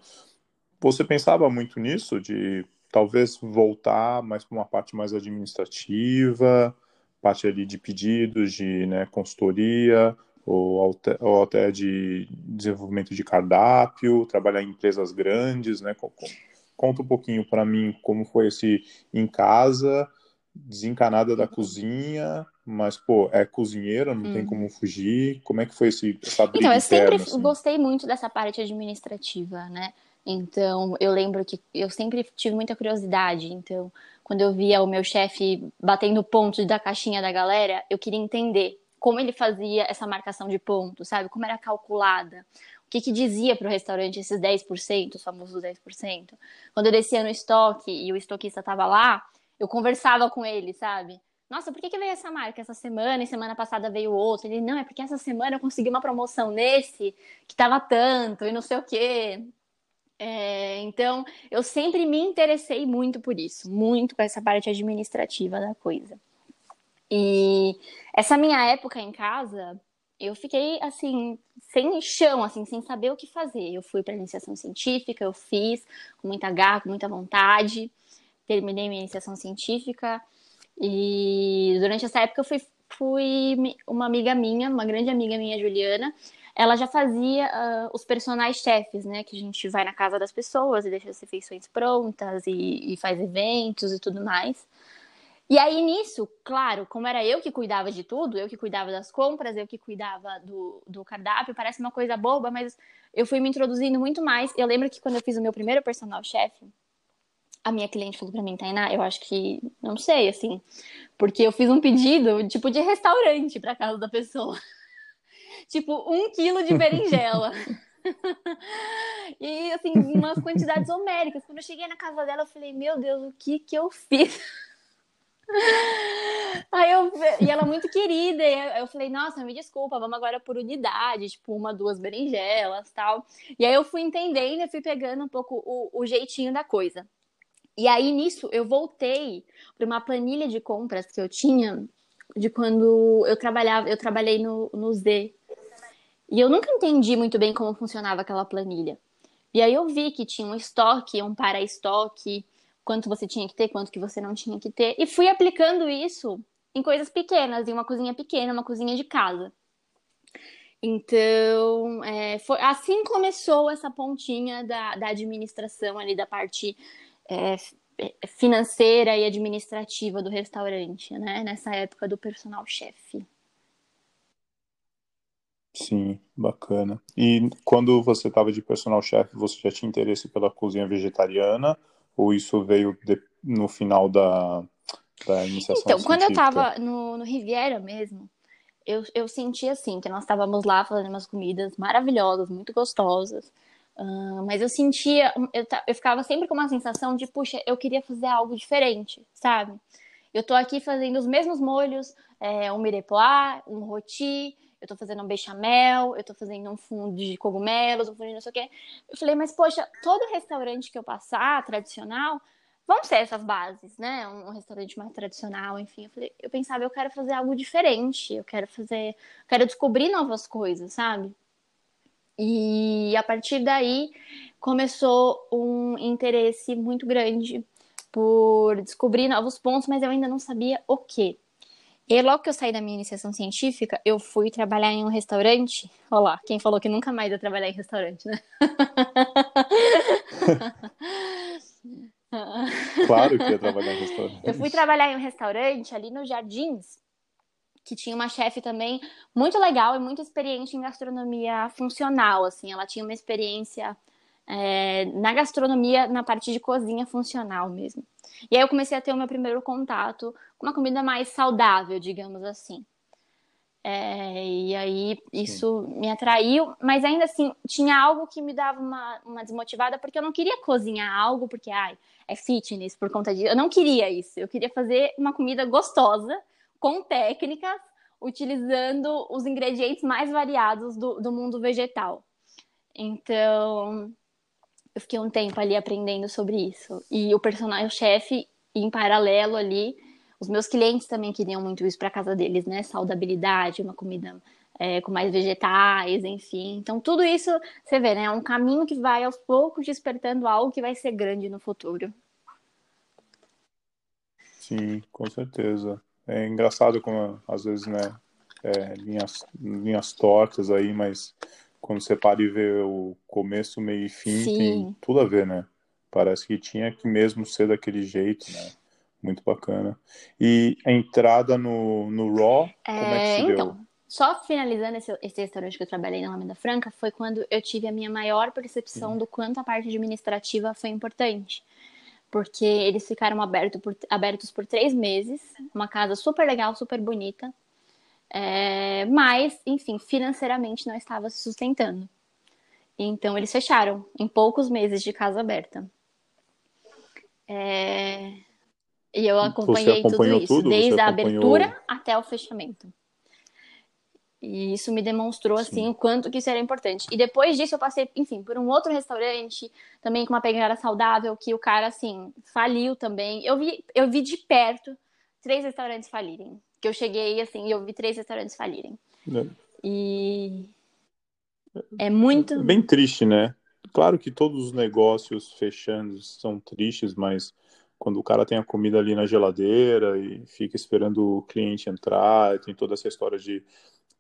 você pensava muito nisso, de talvez voltar mais para uma parte mais administrativa, parte ali de pedidos, de né, consultoria, ou até, ou até de desenvolvimento de cardápio, trabalhar em empresas grandes, né? Conta um pouquinho para mim como foi esse em casa, desencanada da cozinha, mas pô, é cozinheira, não hum. tem como fugir. Como é que foi esse essa briga Então, eu interna, sempre assim? gostei muito dessa parte administrativa, né? Então, eu lembro que eu sempre tive muita curiosidade. Então, quando eu via o meu chefe batendo pontos da caixinha da galera, eu queria entender como ele fazia essa marcação de pontos, sabe? Como era calculada. O que, que dizia para o restaurante esses 10%, os famosos 10%. Quando eu descia no estoque e o estoquista estava lá, eu conversava com ele, sabe? Nossa, por que, que veio essa marca essa semana e semana passada veio outra? Ele, não, é porque essa semana eu consegui uma promoção nesse que tava tanto e não sei o quê. É, então, eu sempre me interessei muito por isso, muito com essa parte administrativa da coisa. E essa minha época em casa, eu fiquei assim, sem chão, assim, sem saber o que fazer. Eu fui para iniciação científica, eu fiz com muita garra, com muita vontade. Terminei minha iniciação científica e durante essa época eu fui, fui uma amiga minha, uma grande amiga minha, Juliana, ela já fazia uh, os personagens chefes, né? Que a gente vai na casa das pessoas e deixa as refeições prontas e, e faz eventos e tudo mais. E aí, nisso, claro, como era eu que cuidava de tudo, eu que cuidava das compras, eu que cuidava do, do cardápio, parece uma coisa boba, mas eu fui me introduzindo muito mais. Eu lembro que quando eu fiz o meu primeiro personal chefe, a minha cliente falou pra mim, Tainá, eu acho que, não sei, assim, porque eu fiz um pedido, tipo, de restaurante pra casa da pessoa. tipo, um quilo de berinjela. e, assim, umas quantidades homéricas. Quando eu cheguei na casa dela, eu falei, meu Deus, o que que eu fiz? Aí eu, e ela muito querida, e eu falei, nossa, me desculpa, vamos agora por unidade, tipo, uma, duas berinjelas tal. E aí eu fui entendendo e fui pegando um pouco o, o jeitinho da coisa. E aí nisso eu voltei para uma planilha de compras que eu tinha de quando eu trabalhava, eu trabalhei no, no Z. E eu nunca entendi muito bem como funcionava aquela planilha. E aí eu vi que tinha um estoque, um para-estoque, quanto você tinha que ter, quanto que você não tinha que ter, e fui aplicando isso em coisas pequenas, em uma cozinha pequena, uma cozinha de casa. Então, é, foi, assim começou essa pontinha da, da administração ali, da parte é, financeira e administrativa do restaurante, né? Nessa época do personal chefe. Sim, bacana. E quando você estava de personal chefe, você já tinha interesse pela cozinha vegetariana ou isso veio de, no final da, da iniciação Então, científica? quando eu estava no, no Riviera mesmo, eu, eu senti assim, que nós estávamos lá fazendo umas comidas maravilhosas, muito gostosas. Uh, mas eu sentia, eu, eu ficava sempre com uma sensação de, puxa, eu queria fazer algo diferente, sabe? Eu tô aqui fazendo os mesmos molhos, é, um mirepoix, um roti, eu tô fazendo um bechamel, eu tô fazendo um fundo de cogumelos, um fundo de não sei o quê. Eu falei, mas poxa, todo restaurante que eu passar, tradicional, vão ser essas bases, né? Um, restaurante mais tradicional, enfim. Eu, falei, eu pensava, eu quero fazer algo diferente, eu quero fazer, eu quero descobrir novas coisas, sabe? E a partir daí começou um interesse muito grande por descobrir novos pontos, mas eu ainda não sabia o que. E logo que eu saí da minha iniciação científica, eu fui trabalhar em um restaurante. Olha lá, quem falou que nunca mais ia trabalhar em restaurante, né? claro que ia trabalhar em restaurante. Eu fui trabalhar em um restaurante ali nos Jardins, que tinha uma chefe também muito legal e muito experiente em gastronomia funcional, assim. Ela tinha uma experiência é, na gastronomia, na parte de cozinha funcional mesmo. E aí eu comecei a ter o meu primeiro contato com uma comida mais saudável, digamos assim. É, e aí isso Sim. me atraiu, mas ainda assim tinha algo que me dava uma, uma desmotivada, porque eu não queria cozinhar algo, porque ai, é fitness por conta disso. Eu não queria isso. Eu queria fazer uma comida gostosa, com técnicas, utilizando os ingredientes mais variados do, do mundo vegetal. Então, eu fiquei um tempo ali aprendendo sobre isso. E o personagem chefe, em paralelo ali, os meus clientes também queriam muito isso para casa deles, né? Saudabilidade, uma comida é, com mais vegetais, enfim. Então, tudo isso, você vê, né? É um caminho que vai aos poucos despertando algo que vai ser grande no futuro. Sim, com certeza. É engraçado como, às vezes, né? É, linhas, linhas tortas aí, mas quando você para e vê o começo, meio e fim, Sim. tem tudo a ver, né? Parece que tinha que mesmo ser daquele jeito, né? Muito bacana. E a entrada no, no Raw, é, como é que se então, deu? Só finalizando esse, esse, restaurante que eu trabalhei na Alameda Franca, foi quando eu tive a minha maior percepção do quanto a parte administrativa foi importante. Porque eles ficaram aberto por, abertos por três meses, uma casa super legal, super bonita, é, mas, enfim, financeiramente não estava se sustentando. Então eles fecharam em poucos meses de casa aberta. É... E eu acompanhei tudo isso, tudo? desde a abertura até o fechamento. E isso me demonstrou, assim, Sim. o quanto que isso era importante. E depois disso eu passei, enfim, por um outro restaurante, também com uma pegada saudável, que o cara, assim, faliu também. Eu vi, eu vi de perto três restaurantes falirem. Que eu cheguei, assim, e eu vi três restaurantes falirem. É. E... É muito... É bem triste, né? Claro que todos os negócios fechando são tristes, mas quando o cara tem a comida ali na geladeira e fica esperando o cliente entrar, tem toda essa história de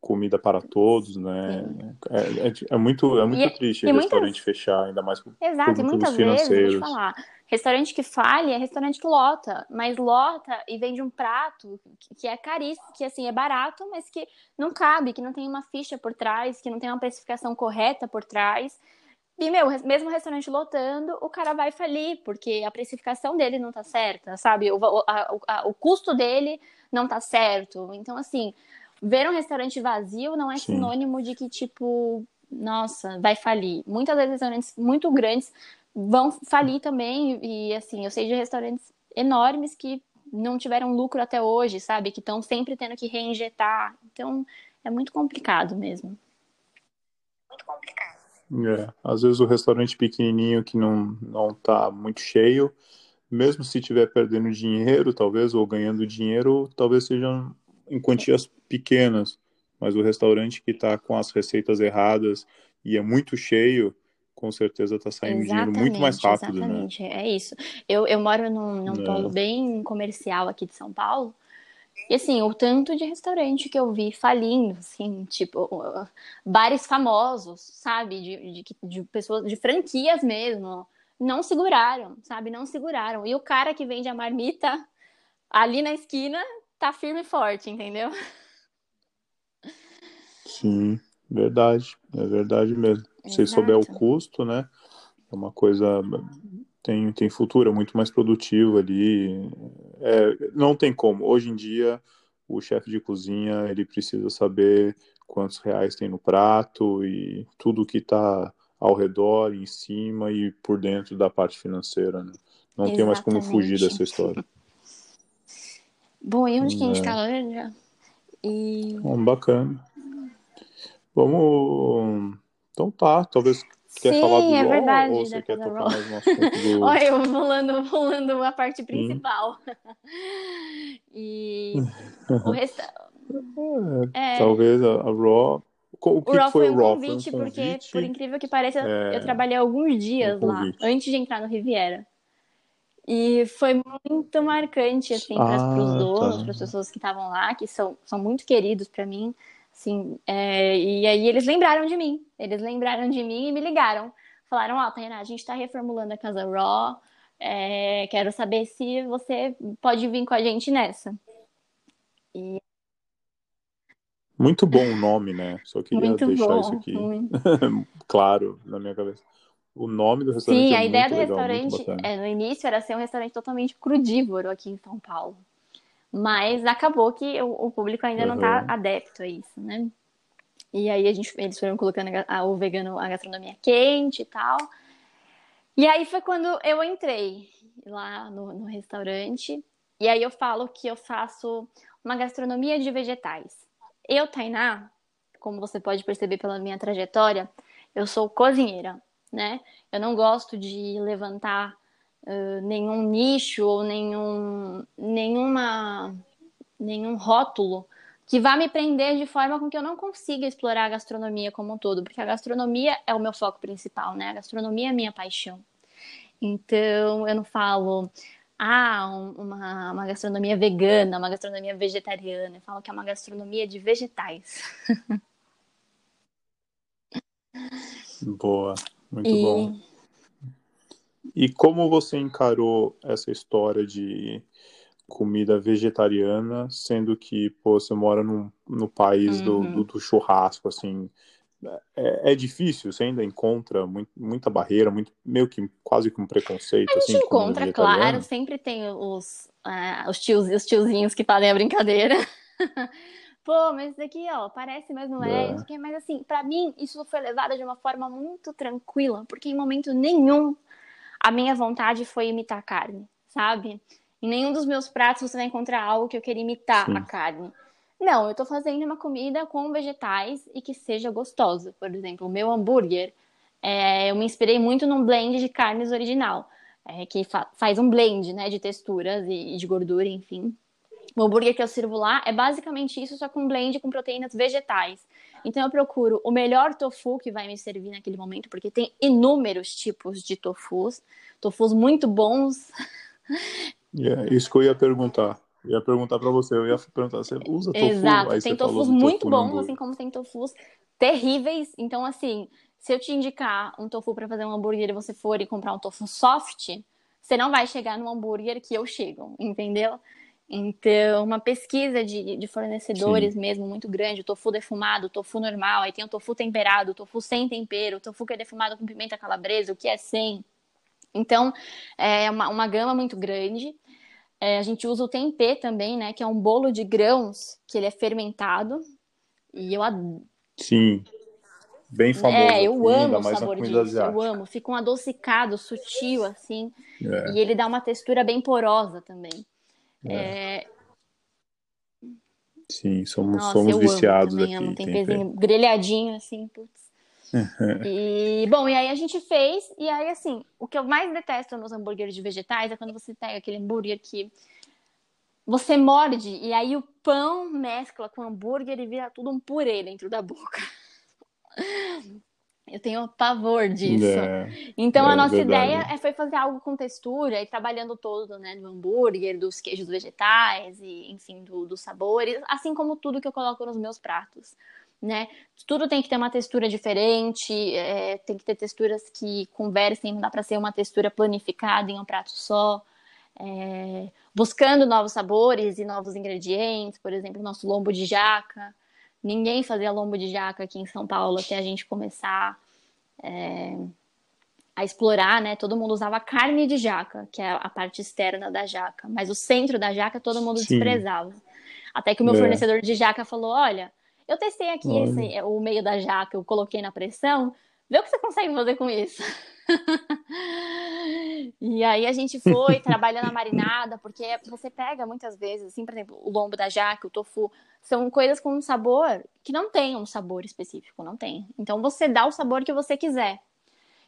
comida para todos, né? É, é, é, muito, é muito e, triste o restaurante muitas... fechar, ainda mais com Exato, e muitas vezes, vou te falar, restaurante que falha é restaurante que lota, mas lota e vende um prato que é caríssimo, que assim, é barato, mas que não cabe, que não tem uma ficha por trás, que não tem uma precificação correta por trás. E, meu, mesmo o restaurante lotando, o cara vai falir, porque a precificação dele não tá certa, sabe? O, a, a, o custo dele não tá certo. Então, assim, ver um restaurante vazio não é Sim. sinônimo de que, tipo, nossa, vai falir. Muitas vezes restaurantes muito grandes vão falir também. E assim, eu sei de restaurantes enormes que não tiveram lucro até hoje, sabe? Que estão sempre tendo que reinjetar. Então, é muito complicado mesmo. Muito complicado. É, às vezes o restaurante pequenininho que não não tá muito cheio, mesmo se estiver perdendo dinheiro, talvez ou ganhando dinheiro, talvez sejam em quantias pequenas, mas o restaurante que está com as receitas erradas e é muito cheio, com certeza está saindo exatamente, dinheiro muito mais rápido, né? exatamente. né? É isso. Eu, eu moro num, num é. polo bem comercial aqui de São Paulo, e assim, o tanto de restaurante que eu vi falindo, assim, tipo, bares famosos, sabe? De, de, de, pessoas, de franquias mesmo, não seguraram, sabe? Não seguraram. E o cara que vende a marmita ali na esquina tá firme e forte, entendeu? Sim, verdade. É verdade mesmo. Se souber o custo, né? É uma coisa. Tem, tem futuro, é muito mais produtivo ali. É, não tem como. Hoje em dia, o chefe de cozinha ele precisa saber quantos reais tem no prato e tudo que está ao redor, em cima e por dentro da parte financeira. Né? Não Exatamente. tem mais como fugir dessa história. Bom, e onde que a gente tá laranja? E... Bom, bacana. Vamos. Então tá, talvez quer Sim, falar do é verdade, ou você quer tocar mais um assunto do... Olha, eu pulando, pulando a parte principal. Hum. e o resto... É, é... Talvez a, a Raw... O, que o Raw foi, foi um Raw? Convite, foi um convite, porque, por incrível que pareça, é... eu trabalhei alguns dias um lá, antes de entrar no Riviera. E foi muito marcante, assim, para ah, os donos, tá. para as pessoas que estavam lá, que são, são muito queridos para mim. Assim, é, e aí eles lembraram de mim. Eles lembraram de mim e me ligaram. Falaram, ó, oh, Tainá, a gente está reformulando a Casa Raw. É, quero saber se você pode vir com a gente nessa. E... Muito bom o nome, né? Só queria muito deixar bom, isso aqui claro na minha cabeça. O nome do restaurante Sim, é a ideia do legal, restaurante é, no início era ser um restaurante totalmente crudívoro aqui em São Paulo. Mas acabou que o, o público ainda uhum. não está adepto a isso, né? E aí a gente, eles foram colocando a, o vegano, a gastronomia quente e tal. E aí foi quando eu entrei lá no, no restaurante. E aí eu falo que eu faço uma gastronomia de vegetais. eu, Tainá, como você pode perceber pela minha trajetória, eu sou cozinheira, né? Eu não gosto de levantar uh, nenhum nicho ou nenhum, nenhuma, nenhum rótulo que vá me prender de forma com que eu não consiga explorar a gastronomia como um todo, porque a gastronomia é o meu foco principal, né? A gastronomia é a minha paixão. Então, eu não falo, ah, uma, uma gastronomia vegana, uma gastronomia vegetariana. Eu falo que é uma gastronomia de vegetais. Boa, muito e... bom. E como você encarou essa história de comida vegetariana, sendo que pô, você mora num, no país uhum. do, do, do, churrasco, assim, é, é, difícil, você ainda encontra muito, muita barreira, muito, meio que quase com preconceito. A gente assim, encontra, claro, sempre tem os, uh, os, tios, os tiozinhos que fazem a brincadeira. Pô, mas isso aqui, ó, parece, mas não é. é. Mas assim, para mim, isso foi levado de uma forma muito tranquila, porque em momento nenhum a minha vontade foi imitar carne, sabe? Em nenhum dos meus pratos você vai encontrar algo que eu queria imitar Sim. a carne. Não, eu tô fazendo uma comida com vegetais e que seja gostosa. Por exemplo, o meu hambúrguer, é, eu me inspirei muito num blend de carnes original, é, que fa faz um blend, né, de texturas e, e de gordura, enfim. O hambúrguer que eu sirvo lá é basicamente isso, só com blend com proteínas vegetais. Então eu procuro o melhor tofu que vai me servir naquele momento, porque tem inúmeros tipos de tofus, tofus muito bons. Yeah, é, isso que eu ia perguntar. Eu ia perguntar para você, eu ia perguntar, você usa tofu? Exato, tem tofus muito tofu bons, assim como tem tofus terríveis. Então, assim, se eu te indicar um tofu para fazer um hambúrguer e você for e comprar um tofu soft, você não vai chegar no hambúrguer que eu chego, entendeu? Então, uma pesquisa de, de fornecedores Sim. mesmo muito grande, o tofu defumado, o tofu normal, aí tem o tofu temperado, o tofu sem tempero, o tofu que é defumado com pimenta calabresa, o que é sem. Então, é uma, uma gama muito grande. É, a gente usa o tempê também, né? Que é um bolo de grãos que ele é fermentado. E eu Sim. Bem famoso. É, eu aqui, amo o sabor disso. Asiática. Eu amo. Fica um adocicado, sutil, assim. É. E ele dá uma textura bem porosa também. É. Sim, somos, Nossa, somos viciados amo aqui. Amo. Tem pezinho grelhadinho, assim, putz. e, bom, e aí a gente fez, e aí, assim, o que eu mais detesto nos hambúrgueres de vegetais é quando você pega aquele hambúrguer que você morde, e aí o pão mescla com o hambúrguer e vira tudo um purê dentro da boca. Eu tenho pavor disso. É, então é, a nossa verdade. ideia é, foi fazer algo com textura e trabalhando todo, né, do hambúrguer, dos queijos vegetais e, enfim, do, dos sabores, assim como tudo que eu coloco nos meus pratos, né? Tudo tem que ter uma textura diferente, é, tem que ter texturas que conversem, não dá para ser uma textura planificada em um prato só. É, buscando novos sabores e novos ingredientes, por exemplo, nosso lombo de jaca Ninguém fazia lombo de jaca aqui em São Paulo até a gente começar é, a explorar, né? Todo mundo usava carne de jaca, que é a parte externa da jaca, mas o centro da jaca todo mundo Sim. desprezava. Até que o meu é. fornecedor de jaca falou: Olha, eu testei aqui esse, o meio da jaca, eu coloquei na pressão, vê o que você consegue fazer com isso. e aí a gente foi trabalhando a marinada, porque você pega muitas vezes, assim, por exemplo, o lombo da jaca, o tofu, são coisas com um sabor que não tem um sabor específico, não tem. Então você dá o sabor que você quiser.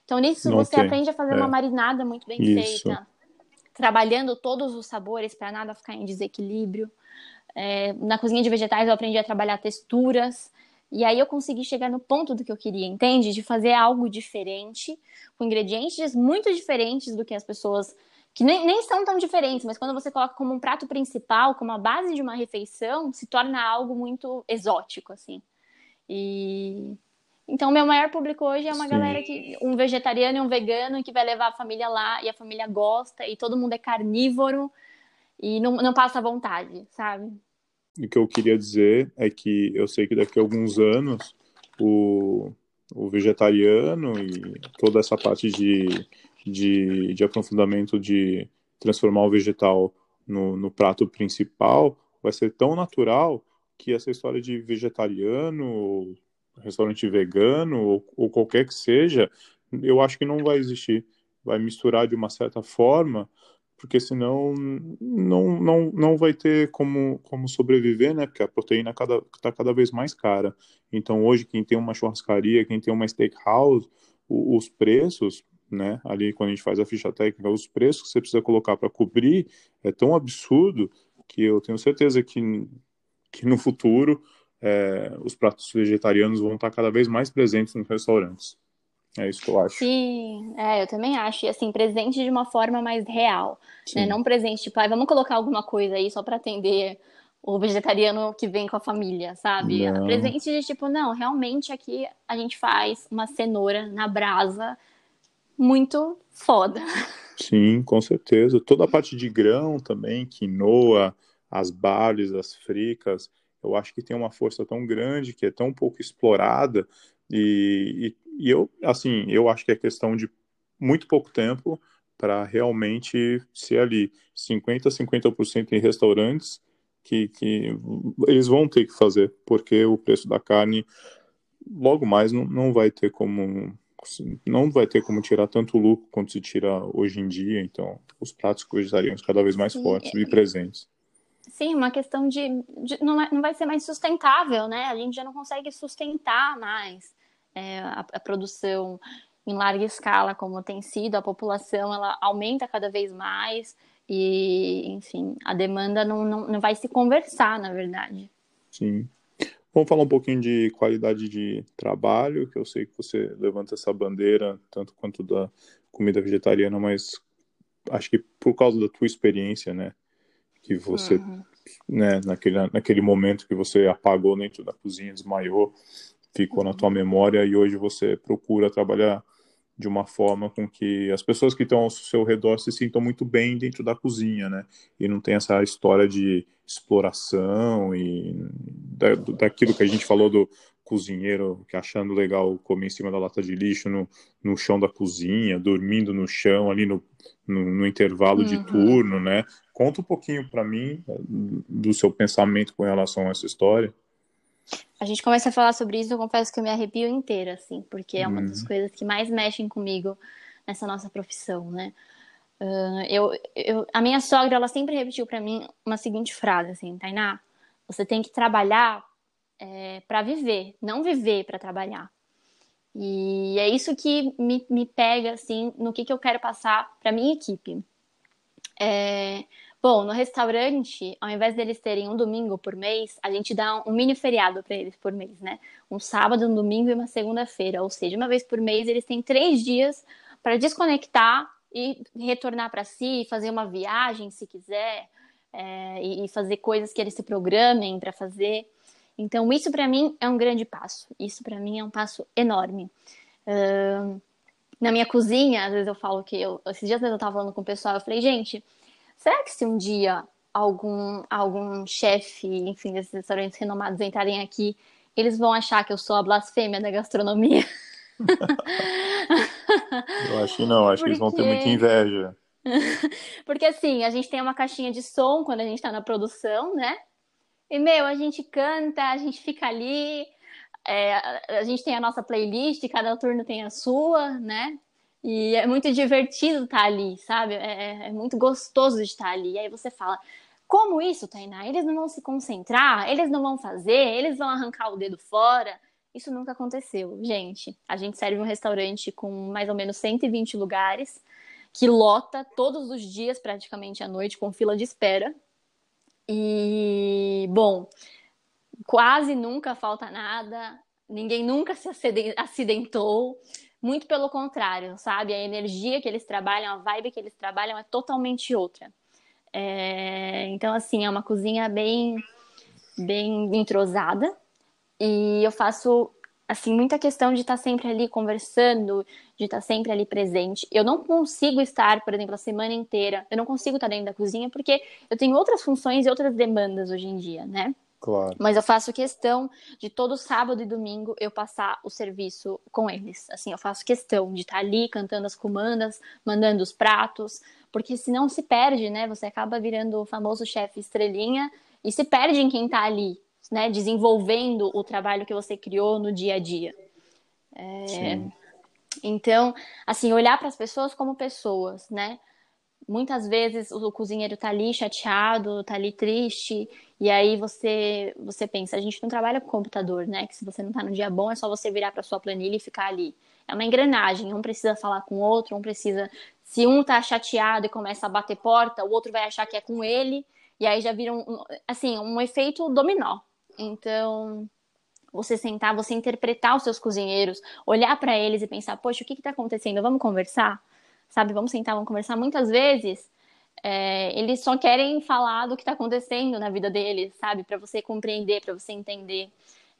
Então nisso não você tem. aprende a fazer é. uma marinada muito bem Isso. feita, trabalhando todos os sabores para nada ficar em desequilíbrio. É, na cozinha de vegetais eu aprendi a trabalhar texturas. E aí eu consegui chegar no ponto do que eu queria, entende? De fazer algo diferente, com ingredientes muito diferentes do que as pessoas que nem, nem são tão diferentes, mas quando você coloca como um prato principal, como a base de uma refeição, se torna algo muito exótico, assim. E então meu maior público hoje é uma Sim. galera que um vegetariano e um vegano que vai levar a família lá e a família gosta e todo mundo é carnívoro e não, não passa vontade, sabe? O que eu queria dizer é que eu sei que daqui a alguns anos o, o vegetariano e toda essa parte de, de, de aprofundamento de transformar o vegetal no, no prato principal vai ser tão natural que essa história de vegetariano, restaurante vegano ou, ou qualquer que seja, eu acho que não vai existir. Vai misturar de uma certa forma porque senão não, não, não vai ter como, como sobreviver, né? Porque a proteína está cada, tá cada vez mais cara. Então, hoje, quem tem uma churrascaria, quem tem uma steakhouse, os preços, né? Ali, quando a gente faz a ficha técnica, os preços que você precisa colocar para cobrir é tão absurdo que eu tenho certeza que, que no futuro é, os pratos vegetarianos vão estar cada vez mais presentes nos restaurantes. É isso que eu acho. Sim, é, eu também acho. E assim, presente de uma forma mais real. Né? Não presente, tipo, ah, vamos colocar alguma coisa aí só para atender o vegetariano que vem com a família, sabe? Não. Presente de tipo, não, realmente aqui a gente faz uma cenoura na brasa muito foda. Sim, com certeza. Toda a parte de grão também, quinoa, as barles, as fricas, eu acho que tem uma força tão grande, que é tão pouco explorada, e, e, e eu, assim, eu acho que é questão de muito pouco tempo para realmente ser ali 50% 50% em restaurantes que, que eles vão ter que fazer, porque o preço da carne logo mais não, não vai ter como não vai ter como tirar tanto lucro quanto se tira hoje em dia, então os pratos vegetarianos cada vez mais fortes e presentes. Sim, uma questão de, de não, é, não vai ser mais sustentável, né? A gente já não consegue sustentar mais é, a, a, produção em larga escala como tem sido, a população ela aumenta cada vez mais e, enfim, a demanda não, não, não vai se conversar, na verdade. Sim. Vamos falar um pouquinho de qualidade de trabalho, que eu sei que você levanta essa bandeira, tanto quanto da comida vegetariana, mas acho que por causa da tua experiência, né? Que você, uhum. né, naquele, naquele momento que você apagou dentro da cozinha, desmaiou, ficou uhum. na tua memória e hoje você procura trabalhar de uma forma com que as pessoas que estão ao seu redor se sintam muito bem dentro da cozinha, né? E não tem essa história de exploração e da, daquilo que a gente falou do cozinheiro que achando legal comer em cima da lata de lixo no, no chão da cozinha, dormindo no chão ali no, no, no intervalo uhum. de turno, né? Conta um pouquinho para mim eh, do seu pensamento com relação a essa história. A gente começa a falar sobre isso, eu confesso que eu me arrepio inteira, assim, porque é uma das uhum. coisas que mais mexem comigo nessa nossa profissão, né? Uh, eu, eu, a minha sogra, ela sempre repetiu para mim uma seguinte frase, assim, Tainá, você tem que trabalhar é, para viver, não viver para trabalhar. E é isso que me, me pega, assim, no que, que eu quero passar para minha equipe. É, Bom, no restaurante, ao invés deles terem um domingo por mês, a gente dá um mini feriado para eles por mês, né? Um sábado, um domingo e uma segunda-feira. Ou seja, uma vez por mês eles têm três dias para desconectar e retornar para si, fazer uma viagem, se quiser, é, e fazer coisas que eles se programem para fazer. Então, isso para mim é um grande passo. Isso para mim é um passo enorme. Uh, na minha cozinha, às vezes eu falo que eu, esses dias eu estava falando com o pessoal, eu falei, gente, Será que se um dia algum, algum chefe, enfim, desses restaurantes renomados entrarem aqui, eles vão achar que eu sou a blasfêmia da gastronomia? eu acho que não, acho Porque... que eles vão ter muita inveja. Porque assim, a gente tem uma caixinha de som quando a gente tá na produção, né? E, meu, a gente canta, a gente fica ali, é, a gente tem a nossa playlist, cada turno tem a sua, né? E é muito divertido estar ali, sabe? É, é, é muito gostoso de estar ali. E aí você fala, como isso, Tainá? Eles não vão se concentrar, eles não vão fazer, eles vão arrancar o dedo fora. Isso nunca aconteceu, gente. A gente serve um restaurante com mais ou menos 120 lugares, que lota todos os dias, praticamente à noite, com fila de espera. E, bom, quase nunca falta nada, ninguém nunca se acidentou. Muito pelo contrário, sabe? A energia que eles trabalham, a vibe que eles trabalham é totalmente outra. É... Então, assim, é uma cozinha bem, bem entrosada. E eu faço, assim, muita questão de estar sempre ali conversando, de estar sempre ali presente. Eu não consigo estar, por exemplo, a semana inteira, eu não consigo estar dentro da cozinha porque eu tenho outras funções e outras demandas hoje em dia, né? Claro. Mas eu faço questão de todo sábado e domingo eu passar o serviço com eles. Assim, eu faço questão de estar ali cantando as comandas, mandando os pratos, porque senão se perde, né? Você acaba virando o famoso chefe estrelinha e se perde em quem está ali, né? Desenvolvendo o trabalho que você criou no dia a dia. É... Então, assim, olhar para as pessoas como pessoas, né? muitas vezes o cozinheiro tá ali chateado, tá ali triste, e aí você você pensa, a gente não trabalha com computador, né? Que se você não tá no dia bom, é só você virar para sua planilha e ficar ali. É uma engrenagem, um precisa falar com o outro, um precisa se um tá chateado e começa a bater porta, o outro vai achar que é com ele, e aí já vira um, assim, um efeito dominó. Então, você sentar, você interpretar os seus cozinheiros, olhar para eles e pensar, poxa, o que está acontecendo? Vamos conversar? Sabe, vamos sentar, vamos conversar. Muitas vezes é, eles só querem falar do que está acontecendo na vida deles, sabe, para você compreender, para você entender.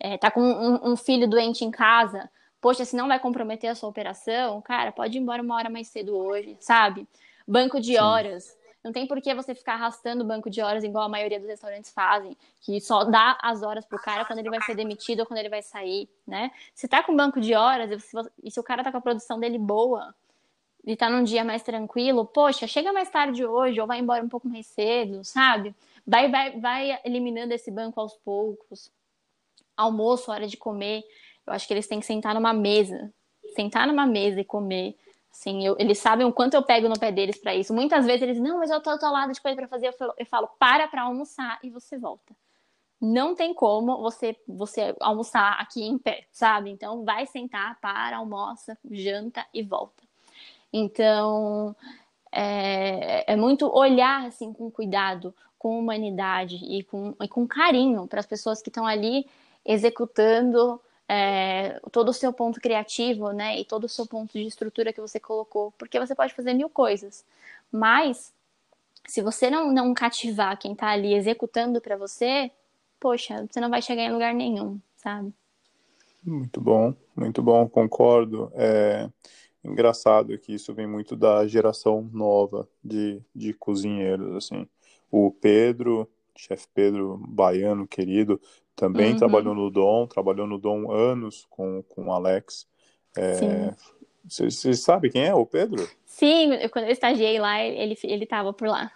É, tá com um, um filho doente em casa, poxa, se não vai comprometer a sua operação, cara, pode ir embora uma hora mais cedo hoje, sabe? Banco de Sim. horas. Não tem por que você ficar arrastando o banco de horas igual a maioria dos restaurantes fazem, que só dá as horas pro cara quando ele vai ser demitido ou quando ele vai sair, né? Se tá com banco de horas e, se, e se o cara tá com a produção dele boa e tá num dia mais tranquilo, poxa, chega mais tarde hoje ou vai embora um pouco mais cedo, sabe? Vai, vai, vai eliminando esse banco aos poucos. Almoço, hora de comer. Eu acho que eles têm que sentar numa mesa. Sentar numa mesa e comer Sim, eu, eles sabem o quanto eu pego no pé deles para isso. Muitas vezes eles, não, mas eu tô atolado de coisa para fazer. Eu falo, eu falo, para pra almoçar e você volta. Não tem como você, você almoçar aqui em pé, sabe? Então, vai sentar, para, almoça, janta e volta. Então, é, é muito olhar, assim, com cuidado, com humanidade e com, e com carinho para as pessoas que estão ali executando é, todo o seu ponto criativo, né, e todo o seu ponto de estrutura que você colocou, porque você pode fazer mil coisas, mas se você não, não cativar quem está ali executando para você, poxa, você não vai chegar em lugar nenhum, sabe? Muito bom, muito bom, concordo. É engraçado que isso vem muito da geração nova de, de cozinheiros, assim. O Pedro, chefe Pedro Baiano, querido, também uhum. trabalhou no Dom, trabalhou no Dom anos com, com o Alex. Você é, sabe quem é o Pedro? Sim, quando eu estagiei lá, ele ele estava por lá.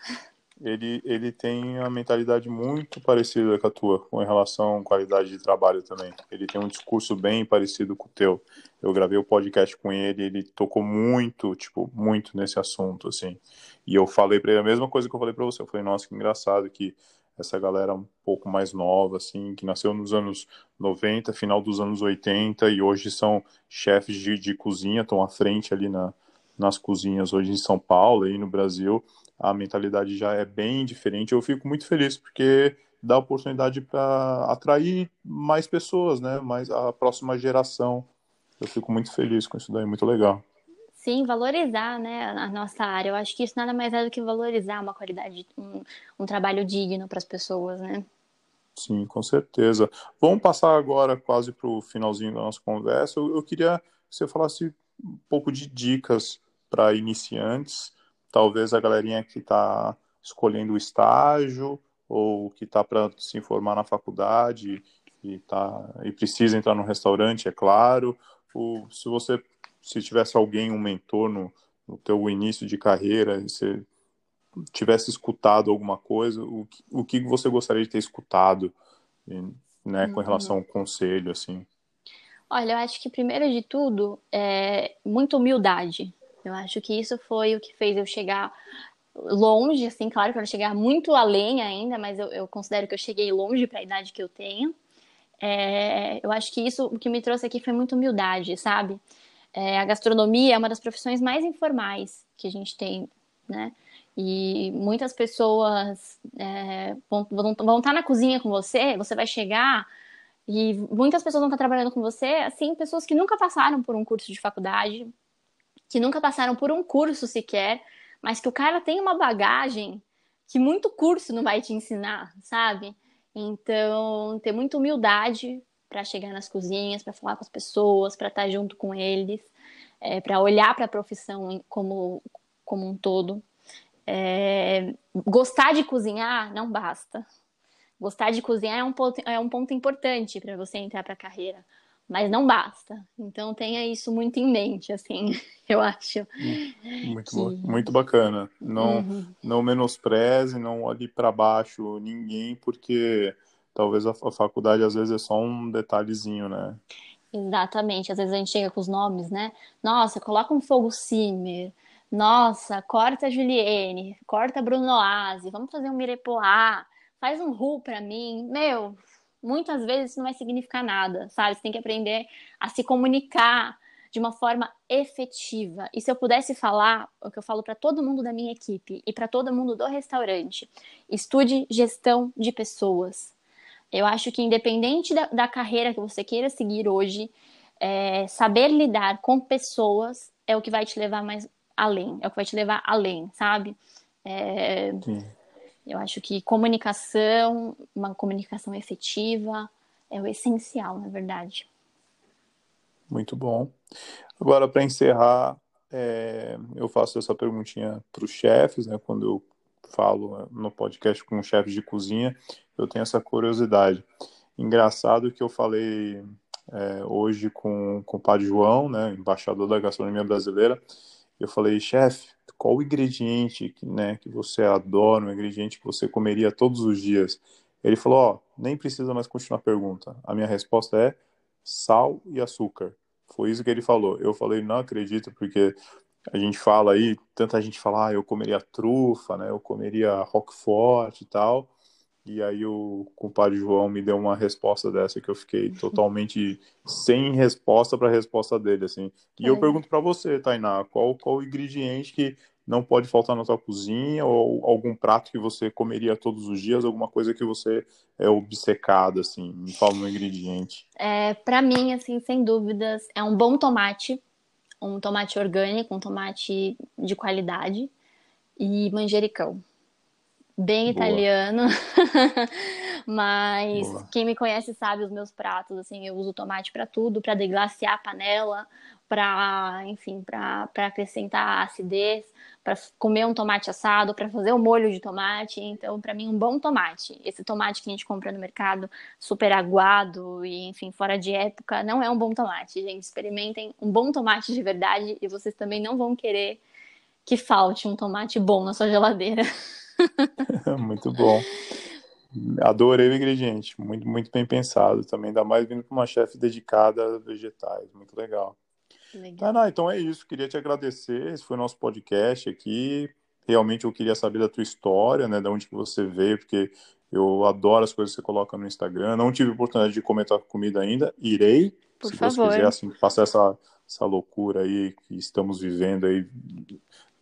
Ele, ele tem uma mentalidade muito parecida com a tua, com relação à qualidade de trabalho também. Ele tem um discurso bem parecido com o teu. Eu gravei o podcast com ele, ele tocou muito, tipo, muito nesse assunto, assim. E eu falei para ele a mesma coisa que eu falei para você. Eu falei, nossa, que engraçado que essa galera um pouco mais nova, assim, que nasceu nos anos 90, final dos anos 80 e hoje são chefes de, de cozinha, estão à frente ali na, nas cozinhas hoje em São Paulo e no Brasil. A mentalidade já é bem diferente. Eu fico muito feliz porque dá oportunidade para atrair mais pessoas, né? Mais a próxima geração. Eu fico muito feliz com isso daí, muito legal. Sim, valorizar, né, a nossa área. Eu acho que isso nada mais é do que valorizar uma qualidade, um, um trabalho digno para as pessoas, né? Sim, com certeza. Vamos passar agora quase para o finalzinho da nossa conversa. Eu, eu queria que você falasse um pouco de dicas para iniciantes, talvez a galerinha que está escolhendo o estágio ou que está para se informar na faculdade e, tá, e precisa entrar no restaurante, é claro. Se você se tivesse alguém, um mentor no, no teu início de carreira, você tivesse escutado alguma coisa, o que, o que você gostaria de ter escutado, né, com relação ao conselho, assim? Olha, eu acho que primeiro de tudo é muita humildade. Eu acho que isso foi o que fez eu chegar longe, assim, claro que eu chegar muito além ainda, mas eu, eu considero que eu cheguei longe para a idade que eu tenho. É, eu acho que isso, o que me trouxe aqui foi muita humildade, sabe? É, a gastronomia é uma das profissões mais informais que a gente tem, né? E muitas pessoas é, vão, vão, vão estar na cozinha com você, você vai chegar e muitas pessoas vão estar trabalhando com você, assim, pessoas que nunca passaram por um curso de faculdade, que nunca passaram por um curso sequer, mas que o cara tem uma bagagem que muito curso não vai te ensinar, sabe? Então, ter muita humildade para chegar nas cozinhas, para falar com as pessoas, para estar tá junto com eles, é, para olhar para a profissão como, como um todo. É, gostar de cozinhar não basta. Gostar de cozinhar é um ponto, é um ponto importante para você entrar para a carreira, mas não basta. Então tenha isso muito em mente, assim, eu acho. Muito, que... muito bacana. Não, uhum. não menospreze, não olhe para baixo ninguém, porque talvez a, a faculdade às vezes é só um detalhezinho, né? Exatamente. Às vezes a gente chega com os nomes, né? Nossa, coloca um fogo simmer. Nossa, corta a Juliene, corta a Bruno Oase, vamos fazer um Mirepoix, faz um RU para mim. Meu, muitas vezes isso não vai significar nada, sabe? Você tem que aprender a se comunicar de uma forma efetiva. E se eu pudesse falar, o que eu falo para todo mundo da minha equipe e para todo mundo do restaurante, estude gestão de pessoas. Eu acho que independente da, da carreira que você queira seguir hoje, é, saber lidar com pessoas é o que vai te levar mais além, é o que vai te levar além, sabe? É, eu acho que comunicação, uma comunicação efetiva, é o essencial, na verdade. Muito bom. Agora, para encerrar, é, eu faço essa perguntinha para os chefes, né? Quando eu falo no podcast com chefes de cozinha, eu tenho essa curiosidade. Engraçado que eu falei é, hoje com, com o Padre João, né, embaixador da gastronomia brasileira, eu falei, chefe, qual o ingrediente que, né, que você adora, um ingrediente que você comeria todos os dias? Ele falou, ó, oh, nem precisa mais continuar a pergunta. A minha resposta é sal e açúcar. Foi isso que ele falou. Eu falei, não acredito, porque a gente fala aí, tanta gente fala, ah, eu comeria trufa, né, eu comeria roquefort e tal. E aí o compadre João me deu uma resposta dessa que eu fiquei totalmente sem resposta para a resposta dele, assim. E é. eu pergunto para você, Tainá, qual qual ingrediente que não pode faltar na sua cozinha ou algum prato que você comeria todos os dias, alguma coisa que você é obcecada, assim, me fala um ingrediente. É, para mim, assim, sem dúvidas, é um bom tomate, um tomate orgânico, um tomate de qualidade e manjericão bem Boa. italiano. Mas Boa. quem me conhece sabe os meus pratos, assim, eu uso tomate para tudo, para deglaciar a panela, para, enfim, para acrescentar acidez, para comer um tomate assado, para fazer um molho de tomate. Então, para mim, um bom tomate. Esse tomate que a gente compra no mercado, super aguado e, enfim, fora de época, não é um bom tomate. Gente, experimentem um bom tomate de verdade e vocês também não vão querer que falte um tomate bom na sua geladeira. muito bom. Adorei o ingrediente, muito, muito bem pensado também, ainda mais vindo para uma chefe dedicada a vegetais, muito legal. legal. Tá, então é isso, queria te agradecer, esse foi o nosso podcast aqui, realmente eu queria saber da tua história, né, de onde que você veio, porque eu adoro as coisas que você coloca no Instagram, não tive oportunidade de comentar comida ainda, irei, Por se favor. você quiser, assim, passar essa, essa loucura aí que estamos vivendo aí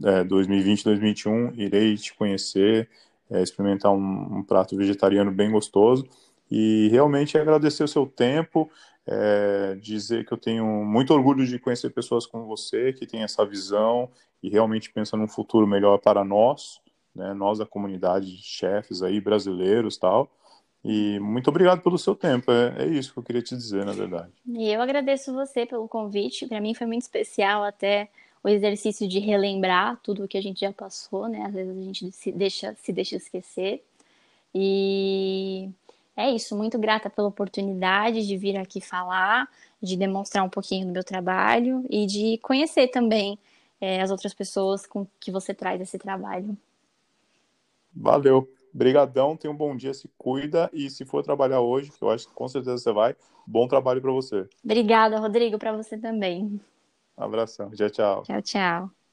é, 2020, 2021, irei te conhecer, é, experimentar um, um, prato vegetariano bem gostoso e realmente agradecer o seu tempo, é, dizer que eu tenho muito orgulho de conhecer pessoas como você que tem essa visão e realmente pensa num futuro melhor para nós, né, nós da comunidade de chefes aí brasileiros tal. E muito obrigado pelo seu tempo. É, é, isso que eu queria te dizer, na verdade. E eu agradeço você pelo convite. Para mim foi muito especial até o exercício de relembrar tudo o que a gente já passou, né? Às vezes a gente se deixa, se deixa esquecer. E é isso, muito grata pela oportunidade de vir aqui falar, de demonstrar um pouquinho do meu trabalho e de conhecer também é, as outras pessoas com que você traz esse trabalho. Valeu. Brigadão, tenha um bom dia, se cuida e se for trabalhar hoje, que eu acho que com certeza você vai, bom trabalho para você. Obrigada, Rodrigo, para você também. Abração. Tchau, tchau. Tchau, tchau.